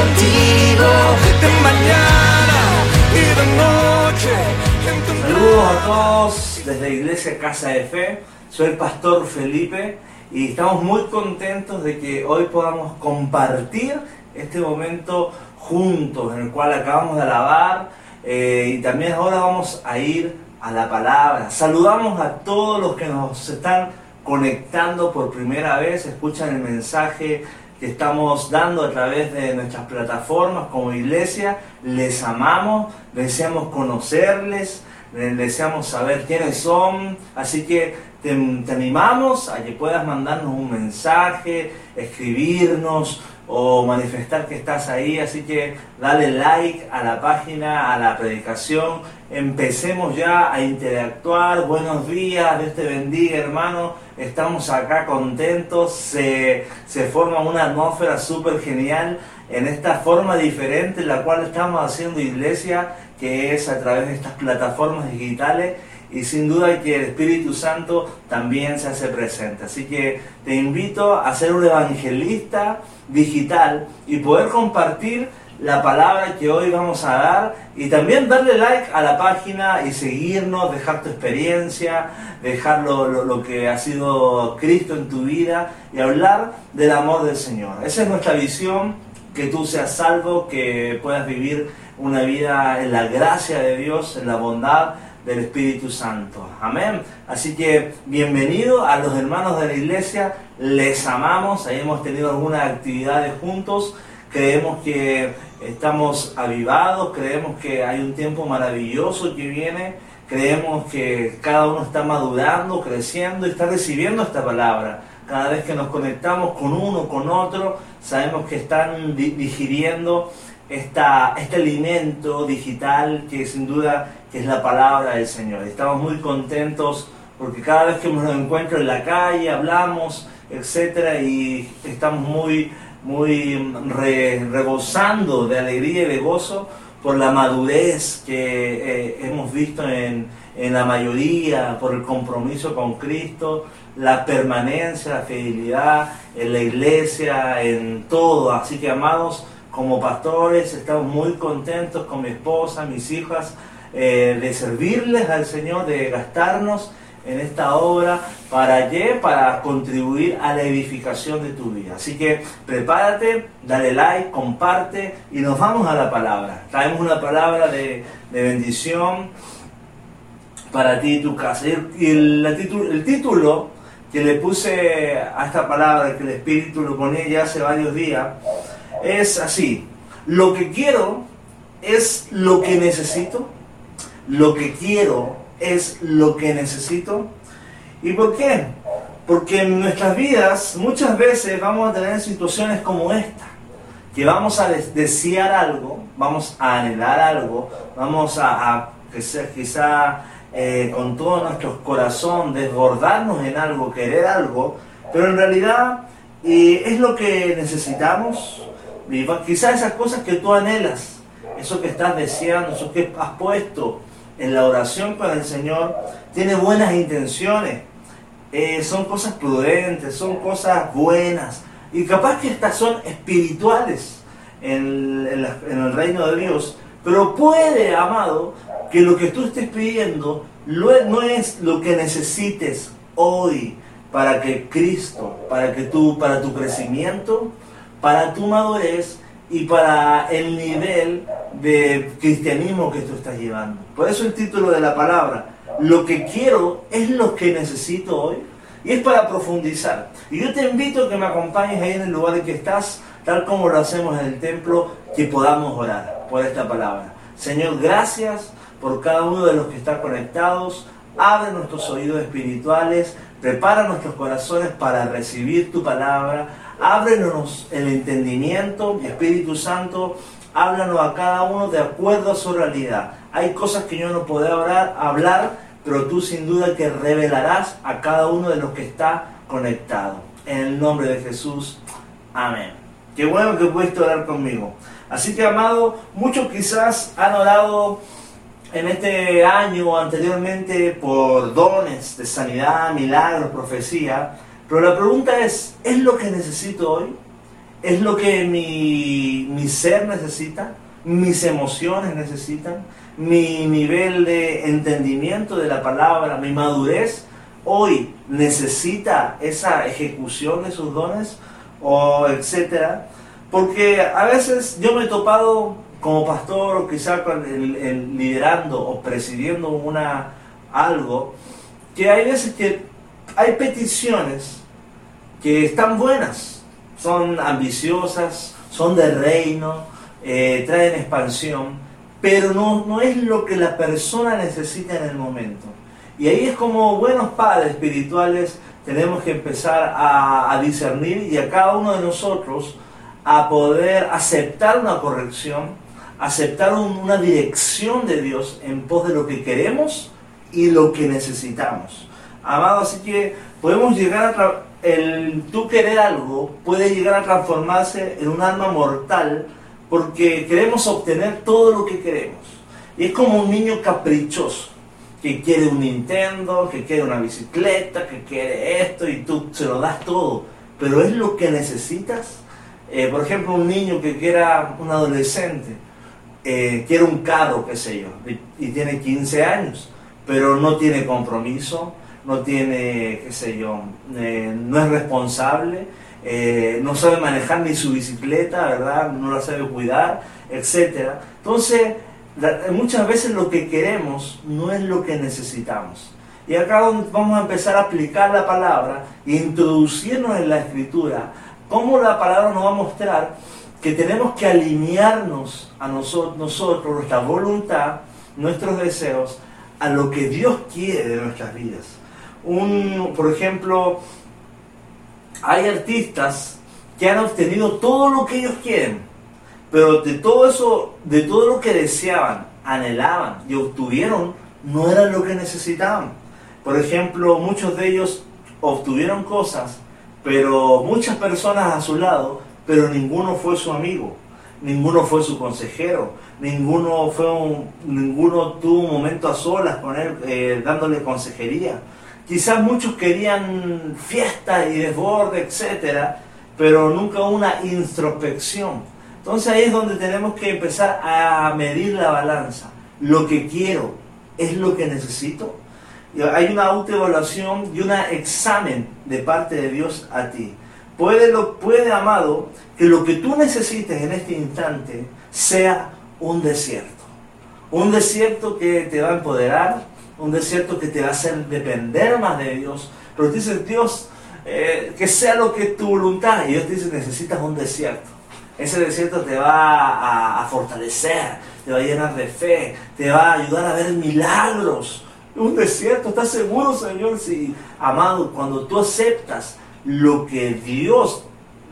contigo de mañana y de noche. Saludos a todos desde Iglesia Casa de Fe. Soy el pastor Felipe y estamos muy contentos de que hoy podamos compartir este momento juntos en el cual acabamos de alabar eh, y también ahora vamos a ir a la palabra. Saludamos a todos los que nos están conectando por primera vez, escuchan el mensaje que estamos dando a través de nuestras plataformas como iglesia. Les amamos, deseamos conocerles, deseamos saber quiénes son. Así que te, animamos a que puedas mandarnos un mensaje, escribirnos o manifestar que estás ahí. Así que dale like a la página, a la predicación. Empecemos ya a interactuar. Buenos días, Dios te bendiga hermano. Estamos acá contentos. Se, se forma una atmósfera súper genial en esta forma diferente en la cual estamos haciendo iglesia, que es a través de estas plataformas digitales y sin duda que el Espíritu Santo también se hace presente. Así que te invito a ser un evangelista digital y poder compartir la palabra que hoy vamos a dar y también darle like a la página y seguirnos, dejar tu experiencia, dejar lo, lo, que ha sido Cristo en tu vida y hablar del amor del Señor. Esa es nuestra visión, que tú seas salvo, que puedas vivir una vida en la gracia de Dios, en la bondad del Espíritu Santo. Amén. Así que bienvenido a los hermanos de la iglesia, les amamos, ahí hemos tenido algunas actividades juntos, creemos que estamos avivados, creemos que hay un tiempo maravilloso que viene, creemos que cada uno está madurando, creciendo y está recibiendo esta palabra. Cada vez que nos conectamos con uno, con otro, sabemos que están digiriendo esta, este alimento digital que sin duda que es la palabra del Señor. Estamos muy contentos porque cada vez que nos encuentro en la calle, hablamos, etcétera, y estamos muy, muy rebosando de alegría y de gozo por la madurez que eh, hemos visto en, en la mayoría, por el compromiso con Cristo, la permanencia, la fidelidad en la iglesia, en todo. Así que, amados, como pastores, estamos muy contentos con mi esposa, mis hijas, eh, de servirles al Señor, de gastarnos en esta obra para para contribuir a la edificación de tu vida. Así que prepárate, dale like, comparte y nos vamos a la palabra. Traemos una palabra de, bendición para ti y tu casa. Y el, el, título que le puse a esta palabra, que el Espíritu lo ponía ya hace varios días, es así. Lo que quiero es lo que necesito lo que quiero es lo que necesito. ¿Y por qué? Porque en nuestras vidas muchas veces vamos a tener situaciones como esta, que vamos a desear algo, vamos a anhelar algo, vamos a, quizá, eh, con todo nuestro corazón desbordarnos en algo, querer algo, pero en realidad eh, es lo que necesitamos. Quizás esas cosas que tú anhelas, eso que estás deseando, eso que has puesto en la oración con el Señor tiene buenas intenciones, eh, son cosas prudentes, son cosas buenas, y capaz que estas son espirituales en, el reino de Dios, pero puede, amado, que lo que tú estés pidiendo no es lo que necesites hoy para que Cristo, para que tú, para tu crecimiento, para tu madurez, y para el nivel de cristianismo que tú estás llevando. Por eso el título de la palabra, lo que quiero es lo que necesito hoy. Y es para profundizar. Y yo te invito a que me acompañes ahí en el lugar en que estás, tal como lo hacemos en el templo, que podamos orar por esta palabra. Señor, gracias por cada uno de los que están conectados. Abre nuestros oídos espirituales, prepara nuestros corazones para recibir tu palabra ábrenos el entendimiento, Espíritu Santo, háblanos a cada uno de acuerdo a su realidad. Hay cosas que yo no puedo hablar, hablar, pero tú sin duda que revelarás a cada uno de los que está conectado. En el nombre de Jesús, amén. Qué bueno que pudiste orar conmigo. Así que, amado, muchos quizás han orado en este año anteriormente por dones de sanidad, milagros, profecía. Pero la pregunta es, ¿es lo que necesito hoy? ¿Es lo que mi, mi ser necesita? ¿Mis emociones necesitan? ¿Mi nivel de entendimiento de la palabra? ¿Mi madurez? hoy necesita esa ejecución de sus dones o etcétera porque a veces yo me he topado como pastor o quizá liderando o presidiendo una algo que hay veces que hay peticiones que están buenas son ambiciosas son de reino eh, traen expansión pero no, no es lo que la persona necesita en el momento y ahí es como buenos padres espirituales tenemos que empezar a, discernir y a cada uno de nosotros a poder aceptar una corrección, aceptar una dirección de Dios en pos de lo que queremos y lo que necesitamos. Amado, así que podemos llegar a... El tú querer algo puede llegar a transformarse en un alma mortal porque queremos obtener todo lo que queremos. Y es como un niño caprichoso que quiere un Nintendo, que quiere una bicicleta, que quiere esto y tú se lo das todo. Pero es lo que necesitas. Eh, por ejemplo, un niño que quiera, un adolescente, eh, quiere un carro, qué sé yo, y, tiene 15 años, pero no tiene compromiso, no tiene, qué sé yo, eh, no es responsable, no sabe manejar ni su bicicleta, ¿verdad? No la sabe cuidar, etc. Entonces, muchas veces lo que queremos no es lo que necesitamos. Y acá vamos a empezar a aplicar la palabra e introducirnos en la escritura, cómo la palabra nos va a mostrar que tenemos que alinearnos a nosotros, nosotros, nuestra voluntad, nuestros deseos, a lo que Dios quiere de nuestras vidas. Un, por ejemplo, hay artistas que han obtenido todo lo que ellos quieren, pero de todo eso, de todo lo que deseaban, anhelaban y obtuvieron, no era lo que necesitaban. Por ejemplo, muchos de ellos obtuvieron cosas, pero muchas personas a su lado, pero ninguno fue su amigo, ninguno fue su consejero, ninguno, fue ninguno tuvo un momento a solas con él eh, dándole consejería. Quizás muchos querían fiesta y desborde, etcétera, pero nunca una introspección entonces ahí es donde tenemos que empezar a medir la balanza. Lo que quiero es lo que necesito. Hay una autoevaluación y un examen de parte de Dios a ti. Puede, lo, puede, amado, que lo que tú necesites en este instante sea un desierto. Un desierto que te va a empoderar, un desierto que te va a hacer depender más de Dios. Pero tú dices, Dios, eh, que sea lo que tu voluntad. Y Dios te dice, necesitas un desierto. Ese desierto te va a, fortalecer, te va a llenar de fe, te va a ayudar a ver milagros. Un desierto, ¿estás seguro, Señor? Si, amado, cuando tú aceptas lo que Dios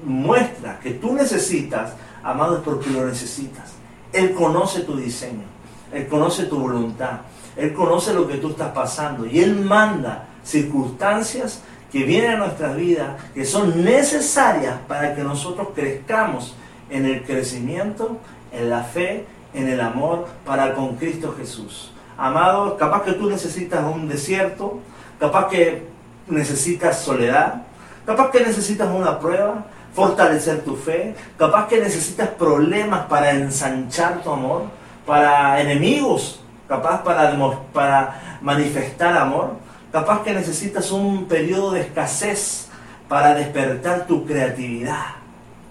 muestra que tú necesitas, amado, es porque lo necesitas. Él conoce tu diseño, Él conoce tu voluntad, Él conoce lo que tú estás pasando y Él manda circunstancias que vienen a nuestras vidas, que son necesarias para que nosotros crezcamos en el crecimiento, en la fe, en el amor para con Cristo Jesús. Amado, capaz que tú necesitas un desierto, capaz que necesitas soledad, capaz que necesitas una prueba, fortalecer tu fe, capaz que necesitas problemas para ensanchar tu amor, para enemigos, capaz para, para manifestar amor, capaz que necesitas un periodo de escasez para despertar tu creatividad.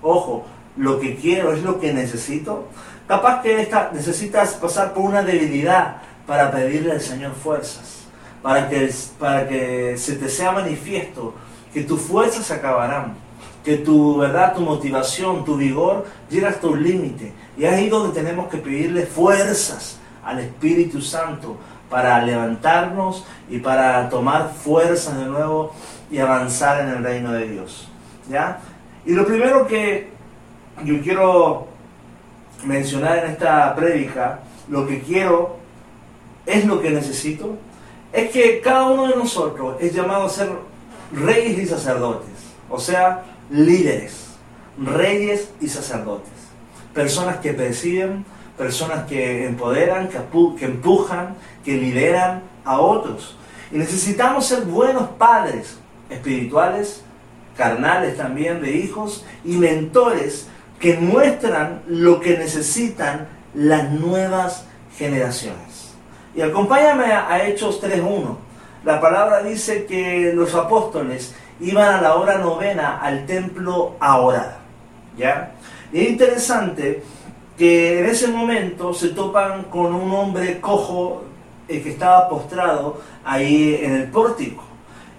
Ojo, lo que quiero, es lo que necesito. Capaz que necesitas pasar por una debilidad para pedirle al Señor fuerzas, para que, para que se te sea manifiesto que tus fuerzas acabarán, que tu verdad, tu motivación, tu vigor llega hasta un límite. Y es ahí donde tenemos que pedirle fuerzas al Espíritu Santo para levantarnos y para tomar fuerzas de nuevo y avanzar en el reino de Dios. ¿Ya? Y lo primero que yo quiero mencionar en esta prédica, lo que quiero es lo que necesito, es que cada uno de nosotros es llamado a ser reyes y sacerdotes, o sea, líderes, reyes y sacerdotes, personas que presiden, personas que empoderan, que, empujan, que lideran a otros. Y necesitamos ser buenos padres espirituales carnales también de hijos y mentores que muestran lo que necesitan las nuevas generaciones. Y acompáñame a Hechos 3.1. La palabra dice que los apóstoles iban a la hora novena al templo a orar. ¿Ya? Y es interesante que en ese momento se topan con un hombre cojo eh, que estaba postrado ahí en el pórtico.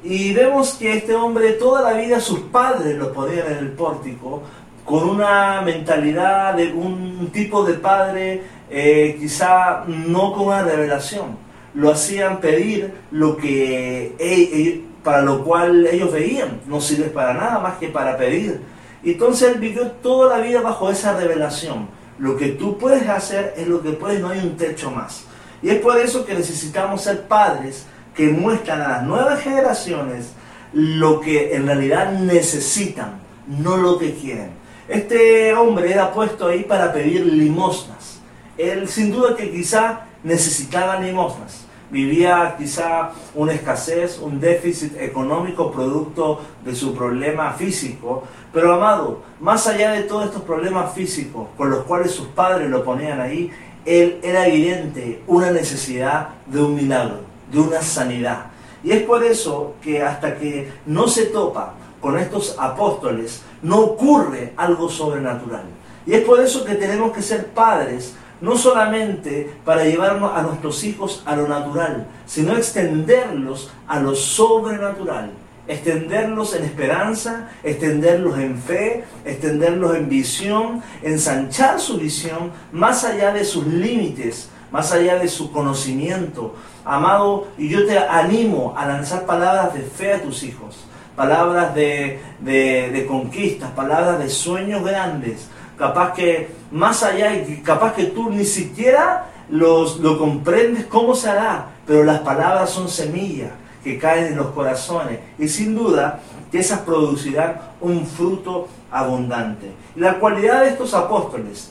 Y vemos que este hombre toda la vida sus padres lo ponían en el pórtico con una mentalidad de un tipo de padre eh, quizá no con una revelación. Lo hacían pedir lo que para lo cual ellos veían. No sirve para nada más que para pedir. Entonces él vivió toda la vida bajo esa revelación. Lo que tú puedes hacer es lo que puedes, no hay un techo más. Y es por eso que necesitamos ser padres que muestran a las nuevas generaciones lo que en realidad necesitan, no lo que quieren. Este hombre era puesto ahí para pedir limosnas. Él sin duda que quizá necesitaba limosnas. Vivía quizá una escasez, un déficit económico producto de su problema físico. Pero amado, más allá de todos estos problemas físicos con los cuales sus padres lo ponían ahí, él era evidente una necesidad de un milagro, de una sanidad. Y es por eso que hasta que no se topa con estos apóstoles, no ocurre algo sobrenatural. Y es por eso que tenemos que ser padres, no solamente para llevarnos a nuestros hijos a lo natural, sino extenderlos a lo sobrenatural extenderlos en esperanza, extenderlos en fe, extenderlos en visión, ensanchar su visión más allá de sus límites, más allá de su conocimiento. Amado, y yo te animo a lanzar palabras de fe a tus hijos, palabras de, de, conquistas, palabras de sueños grandes, capaz que más allá, y capaz que tú ni siquiera los, lo comprendes cómo se hará, pero las palabras son semillas que caen en los corazones y sin duda que esas producirán un fruto abundante. la cualidad de estos apóstoles,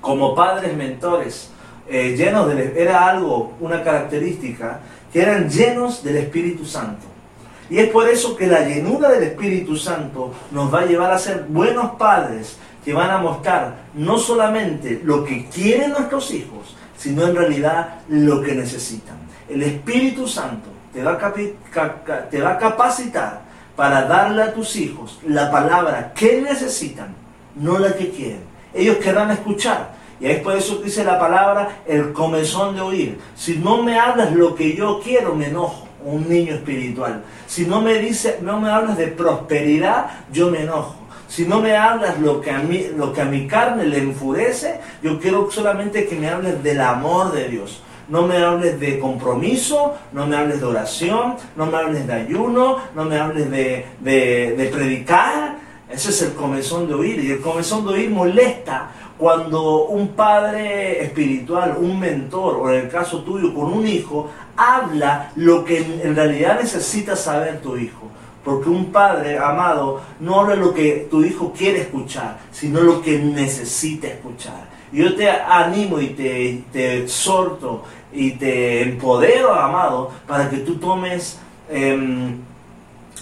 como padres mentores, eh, llenos de, era algo, una característica, que eran llenos del Espíritu Santo. Y es por eso que la llenura del Espíritu Santo nos va a llevar a ser buenos padres que van a mostrar no solamente lo que quieren nuestros hijos, sino en realidad lo que necesitan. El Espíritu Santo te va, a te va a capacitar para darle a tus hijos la palabra que necesitan, no la que quieren. Ellos querrán escuchar. Y es por eso que dice la palabra el comezón de oír. Si no me hablas lo que yo quiero, me enojo. Un niño espiritual. Si no me dice, no me hablas de prosperidad, yo me enojo. Si no me hablas lo que a mí, lo que a mi carne le enfurece, yo quiero solamente que me hables del amor de Dios no me hables de compromiso, no me hables de oración, no me hables de ayuno, no me hables de, predicar. Ese es el comezón de oír. Y el comezón de oír molesta cuando un padre espiritual, un mentor, o en el caso tuyo con un hijo, habla lo que en realidad necesita saber tu hijo. Porque un padre amado no habla lo que tu hijo quiere escuchar, sino lo que necesita escuchar. Yo te animo y te, te exhorto y te empodero, amado, para que tú tomes em,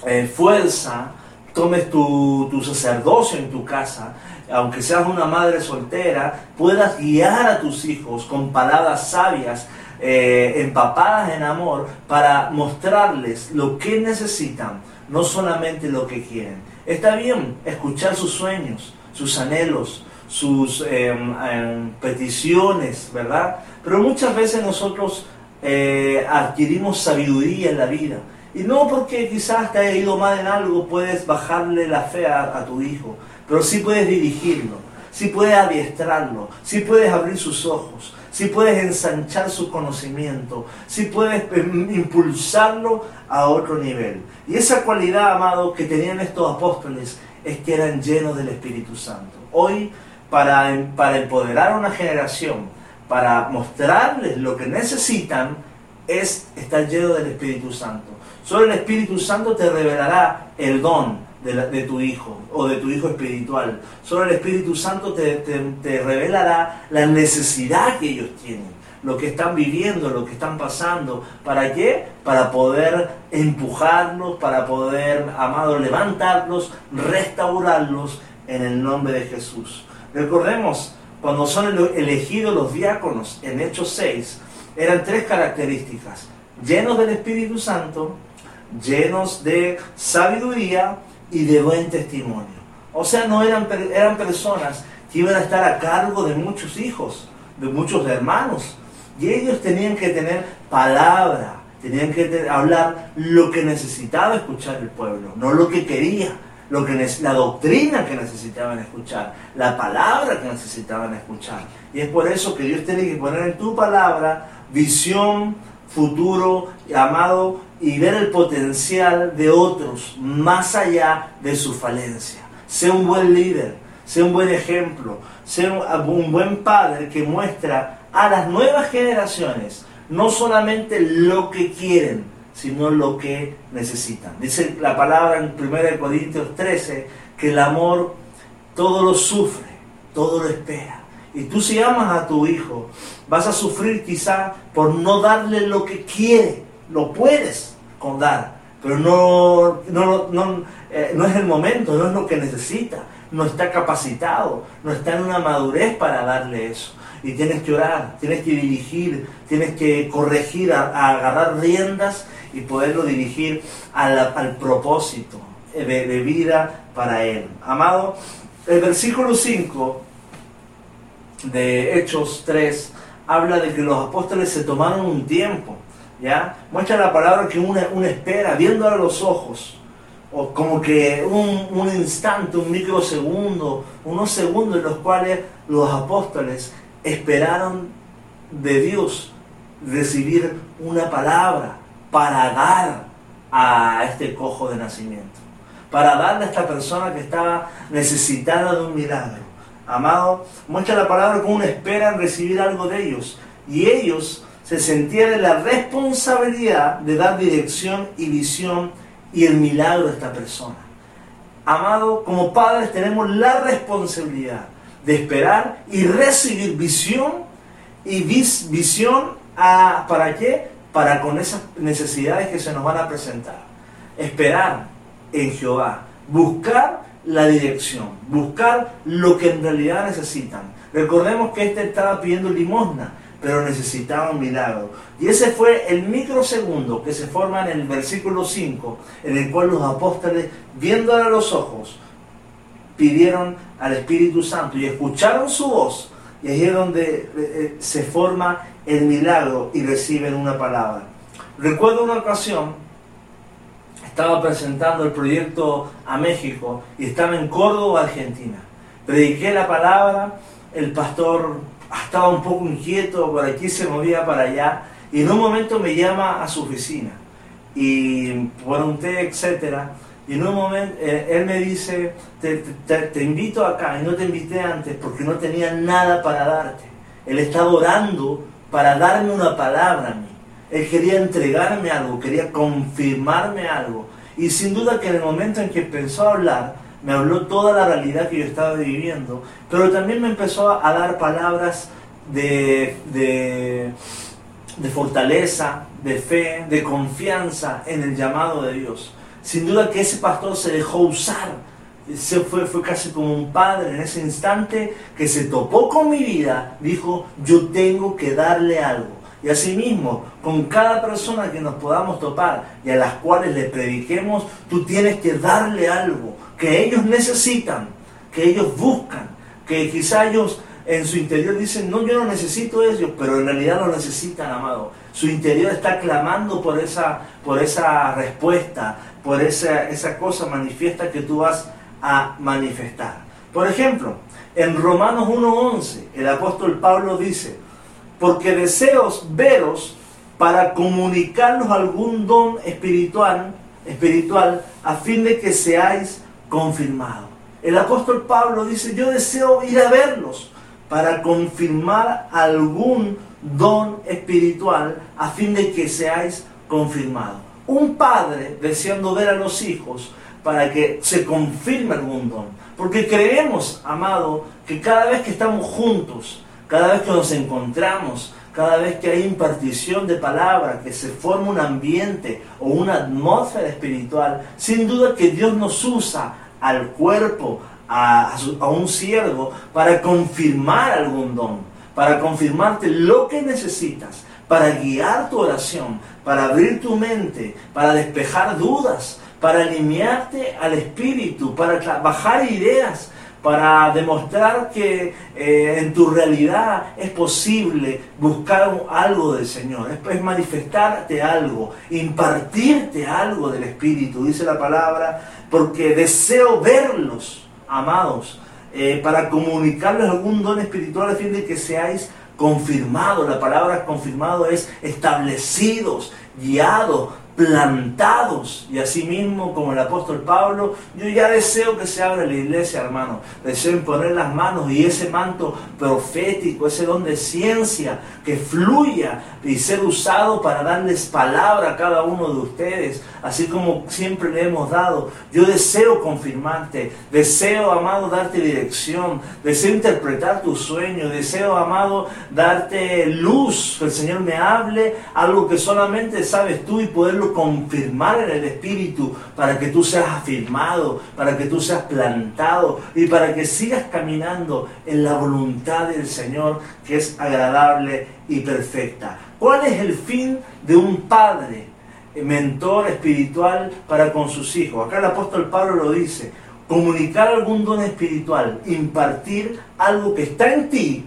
eh, fuerza, tomes tu, sacerdocio en tu casa, aunque seas una madre soltera, puedas guiar a tus hijos con palabras sabias, eh, empapadas en amor, para mostrarles lo que necesitan, no solamente lo que quieren. Está bien escuchar sus sueños, sus anhelos, sus em, em, peticiones, ¿verdad? Pero muchas veces nosotros eh, adquirimos sabiduría en la vida. Y no porque quizás te haya ido mal en algo puedes bajarle la fe a, tu hijo, pero sí puedes dirigirlo, sí puedes adiestrarlo, sí puedes abrir sus ojos, sí puedes ensanchar su conocimiento, sí puedes em, impulsarlo a otro nivel. Y esa cualidad, amado, que tenían estos apóstoles es que eran llenos del Espíritu Santo. Hoy para, para empoderar a una generación, para mostrarles lo que necesitan, es estar lleno del Espíritu Santo. Solo el Espíritu Santo te revelará el don de, tu hijo o de tu hijo espiritual. Solo el Espíritu Santo te, te, te revelará la necesidad que ellos tienen, lo que están viviendo, lo que están pasando. ¿Para qué? Para poder empujarlos, para poder, amado, levantarlos, restaurarlos en el nombre de Jesús. Recordemos, cuando son ele- elegidos los diáconos en Hechos 6, eran tres características. Llenos del Espíritu Santo, llenos de sabiduría y de buen testimonio. O sea, no eran, eran personas que iban a estar a cargo de muchos hijos, de muchos hermanos. Y ellos tenían que tener palabra, tenían que hablar lo que necesitaba escuchar el pueblo, no lo que quería, lo que la doctrina que necesitaban escuchar, la palabra que necesitaban escuchar. Y es por eso que Dios tiene que poner en tu palabra visión, futuro, amado, y ver el potencial de otros más allá de su falencia. Sé un buen líder, sé un buen ejemplo, sé un buen padre que muestra a las nuevas generaciones no solamente lo que quieren, sino lo que necesitan. Dice la palabra en 1 Corintios 13 que el amor todo lo sufre, todo lo espera. Y tú si amas a tu hijo, vas a sufrir quizá por no darle lo que quiere. Lo puedes con dar, pero no, no, no, eh, no es el momento, no es lo que necesita. No está capacitado, no está en una madurez para darle eso. Y tienes que orar, tienes que dirigir, tienes que corregir, a, agarrar riendas y poderlo dirigir a la- al propósito de, de vida para él. Amado, el versículo 5 de Hechos 3 habla de que los apóstoles se tomaron un tiempo, ¿ya? Muestra la palabra que una, una espera, viendo a los ojos, o como que un, un instante, un microsegundo, unos segundos en los cuales los apóstoles esperaron de Dios recibir una palabra para dar a este cojo de nacimiento, para darle a esta persona que estaba necesitada de un milagro. Amado, muestra la palabra como una espera recibir algo de ellos. Y ellos se sentían en la responsabilidad de dar dirección y visión y el milagro a esta persona. Amado, como padres tenemos la responsabilidad de esperar y recibir visión y vis- visión a, ¿para qué? Para con esas necesidades que se nos van a presentar. Esperar en Jehová, buscar la dirección, buscar lo que en realidad necesitan. Recordemos que este estaba pidiendo limosna, pero necesitaba un milagro. Y ese fue el microsegundo que se forma en el versículo 5, en el cual los apóstoles, viéndole a los ojos, pidieron al Espíritu Santo y escucharon su voz. Y ahí es donde eh, eh, se forma el milagro y reciben una palabra. Recuerdo una ocasión, estaba presentando el proyecto a México y estaba en Córdoba, Argentina. Prediqué la palabra, el pastor estaba un poco inquieto, por aquí se movía para allá, y en un momento me llama a su oficina y pregunté, etcétera. Y en un momento eh, él me dice, te, te- te invito acá, y no te invité antes porque no tenía nada para darte. Él estaba orando para darme una palabra a mí. Él quería entregarme algo, quería confirmarme algo. Y sin duda que en el momento en que empezó a hablar, me habló toda la realidad que yo estaba viviendo, pero también me empezó a dar palabras de, de, de fortaleza, de fe, de confianza en el llamado de Dios. Sin duda que ese pastor se dejó usar. Se fue, fue casi como un padre en ese instante que se topó con mi vida, dijo, yo tengo que darle algo. Y asimismo, con cada persona que nos podamos topar y a las cuales le prediquemos, tú tienes que darle algo que ellos necesitan, que ellos buscan, que quizá ellos en su interior dicen, no, yo no necesito eso, pero en realidad lo necesitan, amado. Su interior está clamando por esa, por esa respuesta, por esa, esa cosa manifiesta que tú vas a manifestar. Por ejemplo, en Romanos 1.11, el apóstol Pablo dice, porque deseos veros para comunicarnos algún don espiritual, espiritual a fin de que seáis confirmados. El apóstol Pablo dice, yo deseo ir a verlos para confirmar algún don espiritual a fin de que seáis confirmados. Un padre deseando ver a los hijos para que se confirme algún don. Porque creemos, amado, que cada vez que estamos juntos, cada vez que nos encontramos, cada vez que hay impartición de palabra, que se forma un ambiente o una atmósfera espiritual, sin duda que Dios nos usa al cuerpo, a, a un siervo, para confirmar algún don, para confirmarte lo que necesitas, para guiar tu oración, para abrir tu mente, para despejar dudas, para alinearte al espíritu, para bajar ideas, para demostrar que eh, en tu realidad es posible buscar algo del Señor, es, manifestarte algo, impartirte algo del Espíritu, dice la palabra, porque deseo verlos, amados, eh, para comunicarles algún don espiritual a fin de que seáis confirmados. La palabra confirmado es establecidos, guiados, plantados. Y así mismo, como el apóstol Pablo, yo ya deseo que se abra la iglesia, hermano. Deseo imponer las manos y ese manto profético, ese don de ciencia que fluya y ser usado para darles palabra a cada uno de ustedes, así como siempre le hemos dado. Yo deseo confirmarte, deseo, amado, darte dirección, deseo interpretar tu sueño, deseo, amado, darte luz, que el Señor me hable algo que solamente sabes tú y poderlo confirmar en el Espíritu para que tú seas afirmado, para que tú seas plantado y para que sigas caminando en la voluntad del Señor que es agradable y perfecta. ¿Cuál es el fin de un padre, mentor espiritual para con sus hijos? Acá el apóstol Pablo lo dice, comunicar algún don espiritual, impartir algo que está en ti,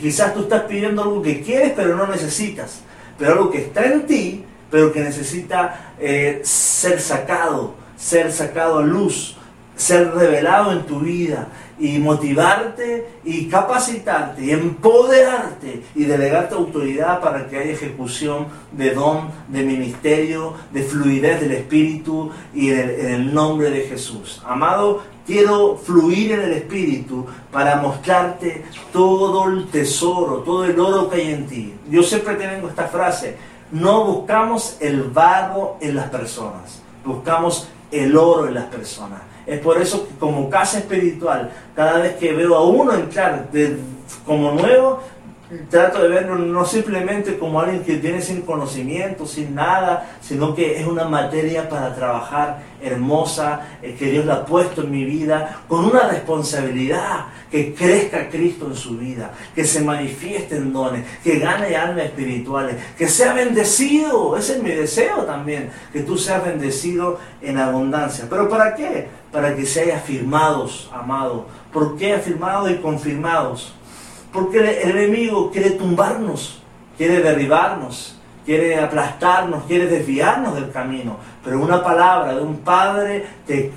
quizás tú estás pidiendo algo que quieres pero no necesitas, pero algo que está en ti pero que necesita eh, ser sacado, ser sacado a luz, ser revelado en tu vida y motivarte y capacitarte y empoderarte y delegarte autoridad para que haya ejecución de don, de ministerio, de fluidez del Espíritu y en el nombre de Jesús. Amado, quiero fluir en el Espíritu para mostrarte todo el tesoro, todo el oro que hay en ti. Yo siempre tengo esta frase, no buscamos el vago en las personas, buscamos el oro en las personas. Es por eso que como casa espiritual, cada vez que veo a uno entrar como nuevo, trato de verlo no simplemente como alguien que tiene sin conocimiento, sin nada, sino que es una materia para trabajar hermosa, eh, que Dios la ha puesto en mi vida, con una responsabilidad, que crezca Cristo en su vida, que se manifieste en dones, que gane almas espirituales, que sea bendecido, ese es mi deseo también, que tú seas bendecido en abundancia. ¿Pero para qué? Para que seas afirmados, amado. ¿Por qué afirmados y confirmados? Porque el enemigo quiere tumbarnos, quiere derribarnos, quiere aplastarnos, quiere desviarnos del camino. Pero una palabra de un padre te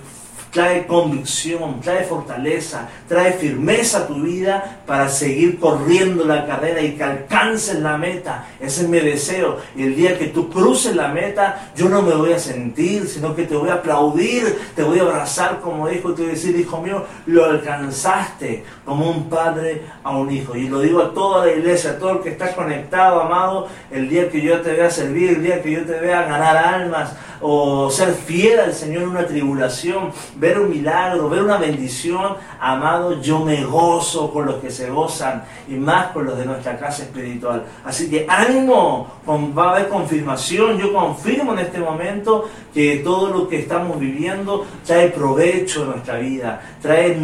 trae convicción, trae fortaleza, trae firmeza a tu vida para seguir corriendo la carrera y que alcances la meta. Ese es mi deseo. Y el día que tú cruces la meta, yo no me voy a sentir, sino que te voy a aplaudir, te voy a abrazar como hijo y te voy a decir, hijo mío, lo alcanzaste como un padre a un hijo. Y lo digo a toda la iglesia, a todo el que está conectado, amado, el día que yo te vea servir, el día que yo te vea ganar almas o ser fiel al Señor en una tribulación, ver un milagro, ver una bendición, amado, yo me gozo con los que se gozan y más con los de nuestra casa espiritual. Así que ánimo, va a haber confirmación, yo confirmo en este momento que todo lo que estamos viviendo trae provecho en nuestra vida, trae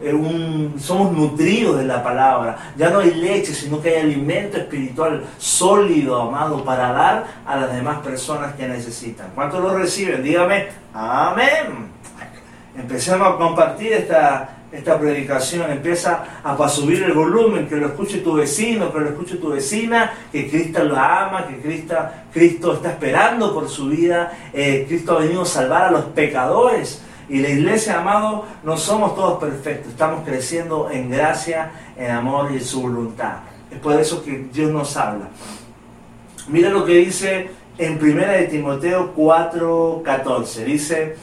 eh, somos nutridos de la palabra, ya no hay leche, sino que hay alimento espiritual sólido, amado, para dar a las demás personas que necesitan. ¿Cuántos lo reciben? Dígame, amén empecemos a compartir esta, esta predicación, empieza a subir el volumen, que lo escuche tu vecino, que lo escuche tu vecina, que Cristo la ama, que Cristo, Cristo está esperando por su vida, eh, Cristo ha venido a salvar a los pecadores. Y la iglesia, amado, no somos todos perfectos, estamos creciendo en gracia, en amor y en su voluntad. Es por eso que Dios nos habla. Mira lo que dice en 1 de Timoteo 4:14. Dice,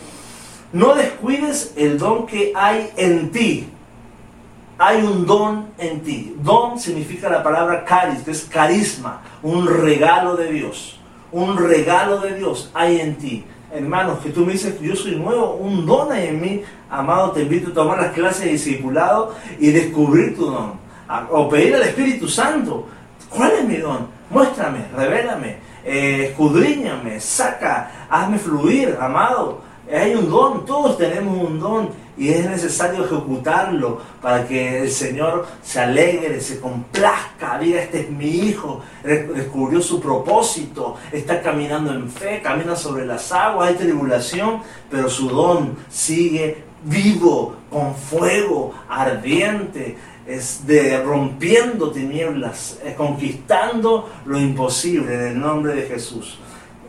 no descuides el don que hay en ti. Hay un don en ti. Don significa la palabra caris, que es carisma, un regalo de Dios. Un regalo de Dios hay en ti. hermanos, que tú me dices, yo soy nuevo, un don hay en mí, amado, te invito a tomar las clases de discipulado y descubrir tu don. O pedir al Espíritu Santo, ¿cuál es mi don? Muéstrame, revélame, eh, escudriñame, saca, hazme fluir, amado. Hay un don, todos tenemos un don y es necesario ejecutarlo para que el Señor se alegre, se complazca, diga, este es mi hijo, descubrió su propósito, está caminando en fe, camina sobre las aguas, hay tribulación, pero su don sigue vivo, con fuego, ardiente, es de rompiendo tinieblas, conquistando lo imposible en el nombre de Jesús.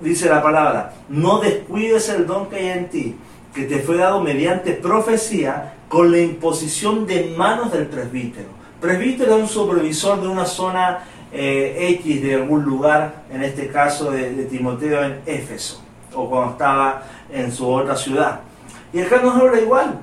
Dice la palabra, no descuides el don que hay en ti, que te fue dado mediante profecía con la imposición de manos del presbítero. Presbítero es un supervisor de una zona eh, X de algún lugar, en este caso de, de Timoteo en Éfeso, o cuando estaba en su otra ciudad. Y acá nos habla igual,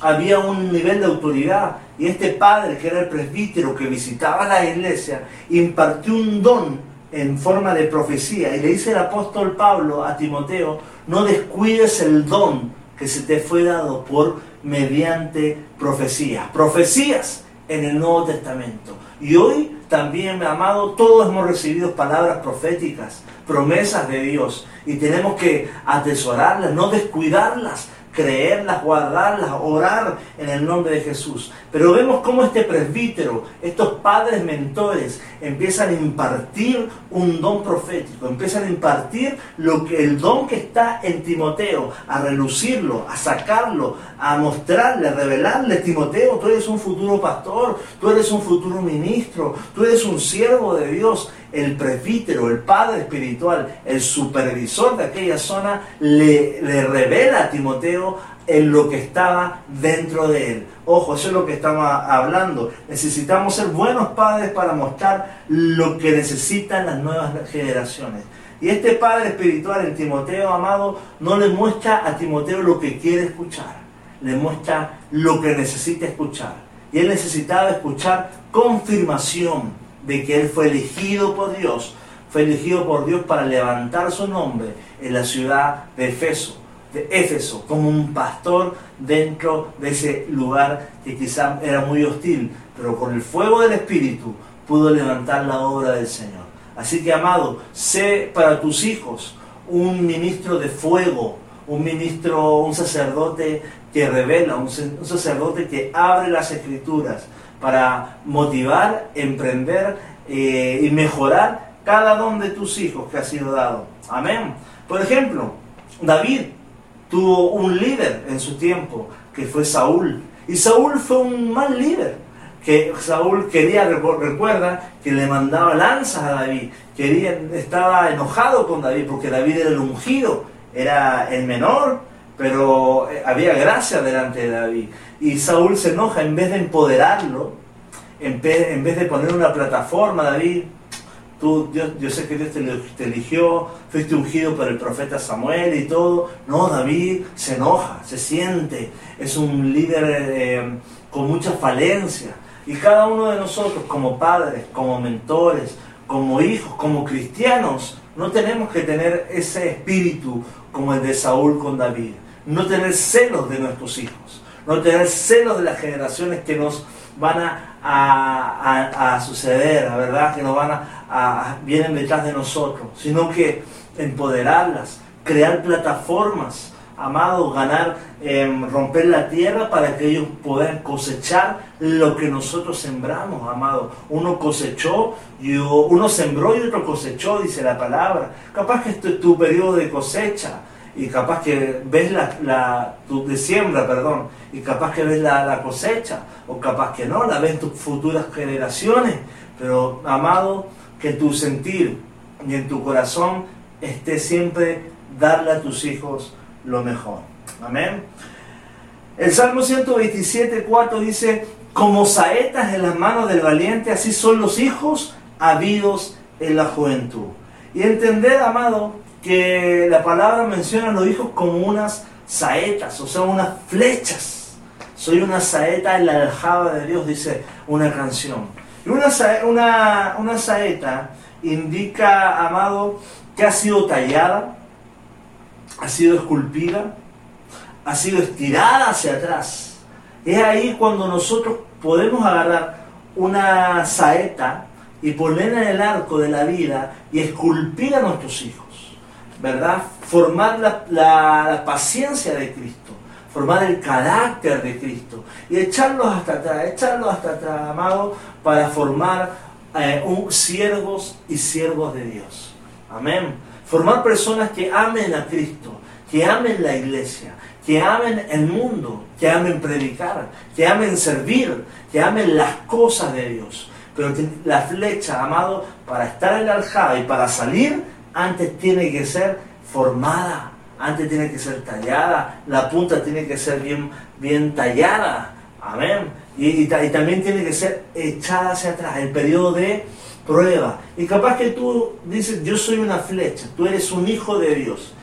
había un nivel de autoridad y este padre que era el presbítero que visitaba la iglesia impartió un don en forma de profecía. Y le dice el apóstol Pablo a Timoteo no descuides el don que se te fue dado por mediante profecías profecías en el Nuevo Testamento. Y hoy también amado todos hemos recibido palabras proféticas promesas de Dios y tenemos que atesorarlas no descuidarlas creerlas, guardarlas, orar en el nombre de Jesús. Pero vemos cómo este presbítero, estos padres mentores, empiezan a impartir un don profético, empiezan a impartir lo que, el don que está en Timoteo, a relucirlo, a sacarlo, a mostrarle, a revelarle, Timoteo, tú eres un futuro pastor, tú eres un futuro ministro, tú eres un siervo de Dios. El presbítero, el padre espiritual, el supervisor de aquella zona, le, le revela a Timoteo en lo que estaba dentro de él. Ojo, eso es lo que estamos hablando. Necesitamos ser buenos padres para mostrar lo que necesitan las nuevas generaciones. Y este padre espiritual en Timoteo, amado, no le muestra a Timoteo lo que quiere escuchar, le muestra lo que necesita escuchar. Y él necesitaba escuchar confirmación de que él fue elegido por Dios, fue elegido por Dios para levantar su nombre en la ciudad de Efeso de Éfeso como un pastor dentro de ese lugar que quizá era muy hostil, pero con el fuego del Espíritu pudo levantar la obra del Señor. Así que, amado, sé para tus hijos un ministro de fuego, un ministro, un sacerdote que revela, un, un sacerdote que abre las escrituras para motivar, emprender eh, y mejorar cada don de tus hijos que ha sido dado. Amén. Por ejemplo, David tuvo un líder en su tiempo, que fue Saúl. Y Saúl fue un mal líder, que Saúl quería, recuerda, que le mandaba lanzas a David, quería, estaba enojado con David, porque David era el ungido, era el menor, pero había gracia delante de David. Y Saúl se enoja, en vez de empoderarlo, en vez, de poner una plataforma, David, Tú, Dios, yo sé que Dios te, te, eligió, fuiste ungido por el profeta Samuel y todo. No, David se enoja, se siente, es un líder eh, con mucha falencia. Y cada uno de nosotros, como padres, como mentores, como hijos, como cristianos, no tenemos que tener ese espíritu como el de Saúl con David. No tener celos de nuestros hijos, no tener celos de las generaciones que nos van a, a, a, suceder, ¿verdad? Que nos van a, vienen detrás de nosotros, sino que empoderarlas, crear plataformas, amado, ganar, eh, romper la tierra para que ellos puedan cosechar lo que nosotros sembramos, amado. Uno cosechó, y uno sembró y otro cosechó, dice la palabra. Capaz que esto es tu periodo de cosecha y capaz que ves la, la tu, de siembra, perdón, y capaz que ves la, la, cosecha, o capaz que no, la ven tus futuras generaciones, pero amado, que tu sentir y en tu corazón esté siempre darle a tus hijos lo mejor. Amén. El Salmo 127, 4 dice, como saetas en las manos del valiente, así son los hijos habidos en la juventud. Y entender, amado, que la palabra menciona a los hijos como unas saetas, o sea, unas flechas. Soy una saeta en la aljaba de Dios, dice una canción. Y una, una, una saeta indica, amado, que ha sido tallada, ha sido esculpida, ha sido estirada hacia atrás. Es ahí cuando nosotros podemos agarrar una saeta y ponerla en el arco de la vida y esculpir a nuestros hijos, ¿verdad? Formar la, la paciencia de Cristo, formar el carácter de Cristo y echarlos hasta atrás, echarlos hasta atrás, amado, para formar eh, un, siervos y siervos de Dios. Amén. Formar personas que amen a Cristo, que amen la iglesia, que amen el mundo, que amen predicar, que amen servir, que amen las cosas de Dios. Pero la flecha, amado, para estar en la aljaba y para salir, antes tiene que ser formada, antes tiene que ser tallada, la punta tiene que ser bien, bien tallada. Amén. Y, también tiene que ser echada hacia atrás, el periodo de prueba. Y capaz que tú dices, yo soy una flecha, tú eres un hijo de Dios.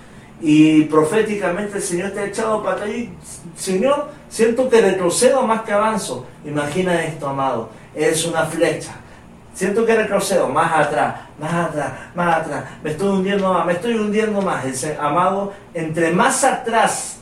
Y proféticamente el Señor te ha echado para allí. Señor, siento que retrocedo más que avanzo. Imagina esto, amado. Eres una flecha. Siento que retrocedo más atrás, más atrás, más atrás. Me estoy hundiendo más, me estoy hundiendo más. amado, entre más atrás,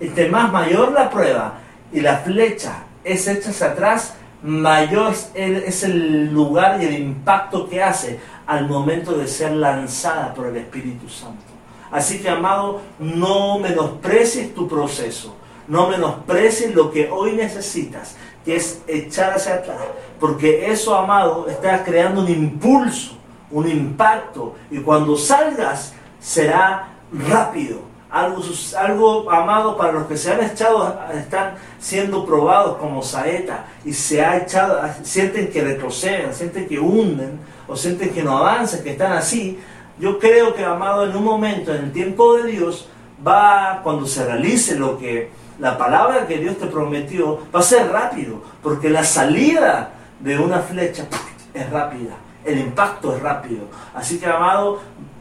entre más mayor la prueba y la flecha es hecha hacia atrás, mayor es el lugar y el impacto que hace al momento de ser lanzada por el Espíritu Santo. Así que, amado, no menosprecies tu proceso, no menosprecies lo que hoy necesitas, que es echar hacia atrás, porque eso, amado, está creando un impulso, un impacto, y cuando salgas será rápido, algo, algo amado para los que se han echado, están siendo probados como saeta y se ha echado, sienten que retroceden, sienten que hunden o sienten que no avanzan, que están así. Yo creo que, amado, en un momento, en el tiempo de Dios, va, cuando se realice lo que la palabra que Dios te prometió, va a ser rápido, porque la salida de una flecha es rápida, el impacto es rápido. Así que, amado,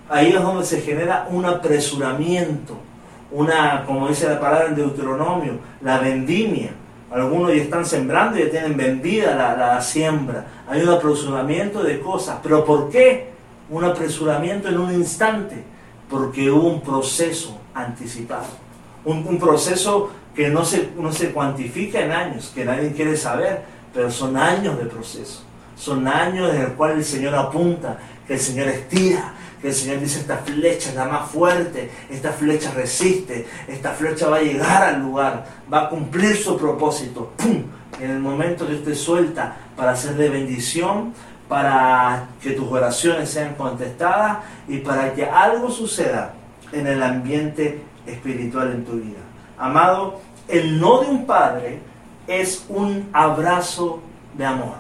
ahí es donde se genera un apresuramiento, una, como dice la palabra en Deuteronomio, la vendimia. Algunos ya están sembrando y ya tienen vendida la, siembra. Hay un apresuramiento de cosas. ¿Pero por qué un apresuramiento en un instante? Porque hubo un proceso anticipado. Un, un proceso que no se, no se cuantifica en años, que nadie quiere saber, pero son años de proceso. Son años en el cual el Señor apunta, que el Señor estira, que el Señor dice, esta flecha es la más fuerte, esta flecha resiste, esta flecha va a llegar al lugar, va a cumplir su propósito. ¡Pum! En el momento que usted suelta para ser de bendición, para que tus oraciones sean contestadas y para que algo suceda en el ambiente espiritual en tu vida. Amado, el no de un padre es un abrazo de amor.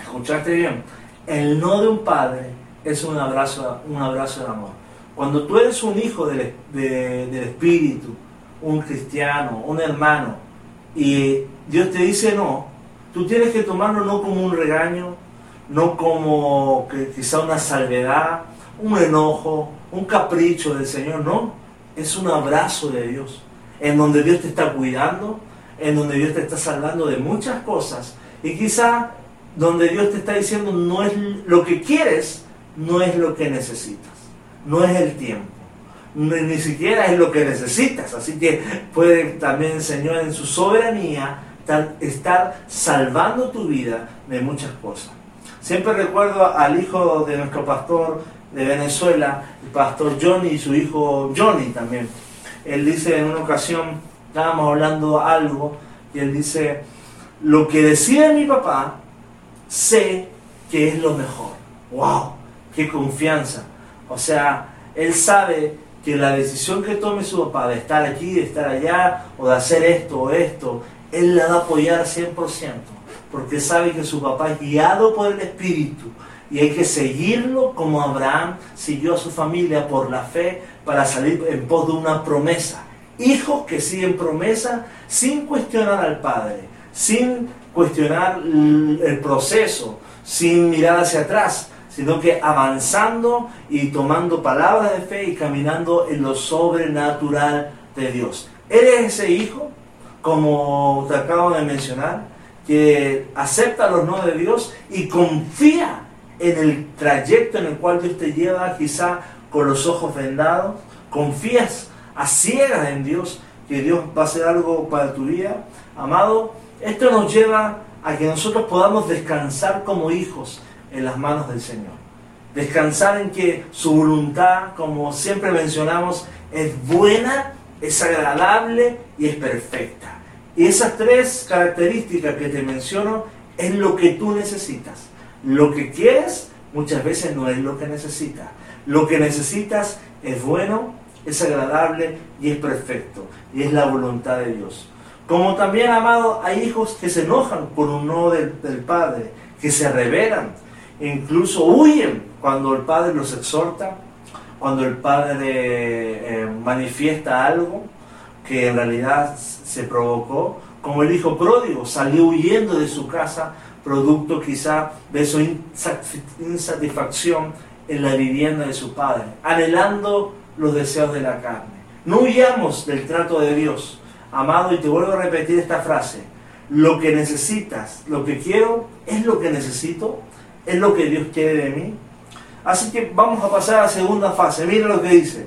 ¿Escuchaste bien? El no de un padre es un abrazo, un abrazo de amor. Cuando tú eres un hijo del, del Espíritu, un cristiano, un hermano, y Dios te dice no, tú tienes que tomarlo no como un regaño, no como que quizá una salvedad, un enojo, un capricho del Señor, no, es un abrazo de Dios, en donde Dios te está cuidando, en donde Dios te está salvando de muchas cosas, y quizá donde Dios te está diciendo no es lo que quieres, no es lo que necesitas, no es el tiempo, ni, siquiera es lo que necesitas. Así que puede también Señor en su soberanía estar, salvando tu vida de muchas cosas. Siempre recuerdo al hijo de nuestro pastor de Venezuela, el pastor Johnny y su hijo Johnny también. Él dice en una ocasión, estábamos hablando algo, y él dice, lo que decide mi papá, sé que es lo mejor. ¡Wow! qué confianza. O sea, él sabe que la decisión que tome su papá de estar aquí, de estar allá, o de hacer esto o esto, él la va a apoyar 100%, porque sabe que su papá es guiado por el Espíritu y hay que seguirlo como Abraham siguió a su familia por la fe para salir en pos de una promesa. Hijos que siguen promesa sin cuestionar al Padre, sin cuestionar el proceso, sin mirar hacia atrás, sino que avanzando y tomando palabras de fe y caminando en lo sobrenatural de Dios. ¿Eres ese hijo, como te acabo de mencionar, que acepta los no de Dios y confía en el trayecto en el cual Dios te lleva, quizá con los ojos vendados, confías a ciegas en Dios, que Dios va a hacer algo para tu vida, amado, esto nos lleva a que nosotros podamos descansar como hijos en las manos del Señor. Descansar en que su voluntad, como siempre mencionamos, es buena, es agradable y es perfecta. Y esas tres características que te menciono es lo que tú necesitas. Lo que quieres muchas veces no es lo que necesitas. Lo que necesitas es bueno, es agradable y es perfecto. Y es la voluntad de Dios. Como también, amado, hay hijos que se enojan por un no del, Padre, que se rebelan, e incluso huyen cuando el Padre los exhorta, cuando el Padre eh, manifiesta algo que en realidad se provocó, como el hijo pródigo salió huyendo de su casa, producto quizá de su insatisfacción en la vivienda de su padre, anhelando los deseos de la carne. No huyamos del trato de Dios, amado, y te vuelvo a repetir esta frase. Lo que necesitas, lo que quiero, es lo que necesito, es lo que Dios quiere de mí. Así que vamos a pasar a la segunda fase. Mira lo que dice.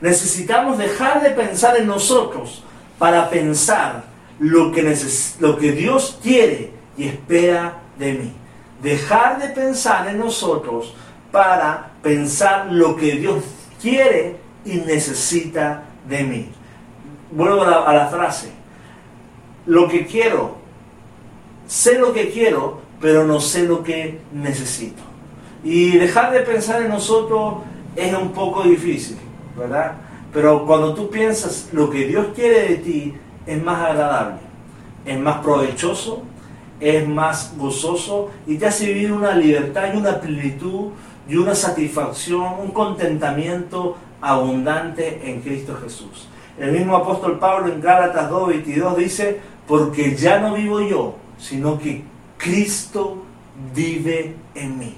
Necesitamos dejar de pensar en nosotros para pensar lo que, lo que Dios quiere y espera de mí. Dejar de pensar en nosotros para pensar lo que Dios quiere y necesita de mí. Vuelvo a la, frase. Lo que quiero, sé lo que quiero, pero no sé lo que necesito. Y dejar de pensar en nosotros es un poco difícil, ¿verdad? Pero cuando tú piensas lo que Dios quiere de ti, es más agradable, es más provechoso, es más gozoso y te hace vivir una libertad y una plenitud y una satisfacción, un contentamiento abundante en Cristo Jesús. El mismo apóstol Pablo en Gálatas 2.22 dice, porque ya no vivo yo, sino que Cristo vive en mí.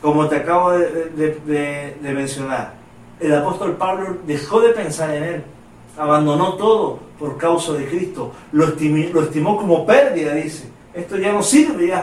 Como te acabo de, de mencionar, el apóstol Pablo dejó de pensar en él, abandonó todo por causa de Cristo, lo, estimó, como pérdida, dice. Esto ya no sirve.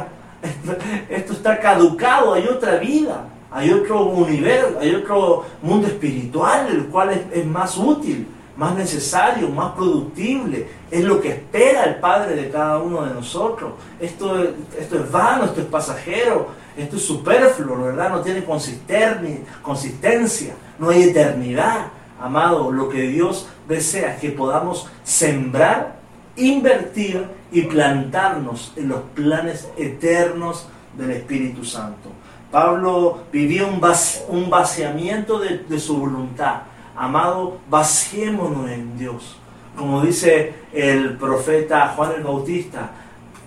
Esto, está caducado, hay otra vida, hay otro universo, hay otro mundo espiritual, el cual es, es más útil, más necesario, más productible. Es lo que espera el Padre de cada uno de nosotros. Esto, esto es vano, esto es pasajero, esto es superfluo, ¿verdad? No tiene consistencia, no hay eternidad. Amado, lo que Dios desea es que podamos sembrar, invertir y plantarnos en los planes eternos del Espíritu Santo. Pablo vivió un, vaciamiento de, de su voluntad. Amado, vaciémonos en Dios. Como dice el profeta Juan el Bautista,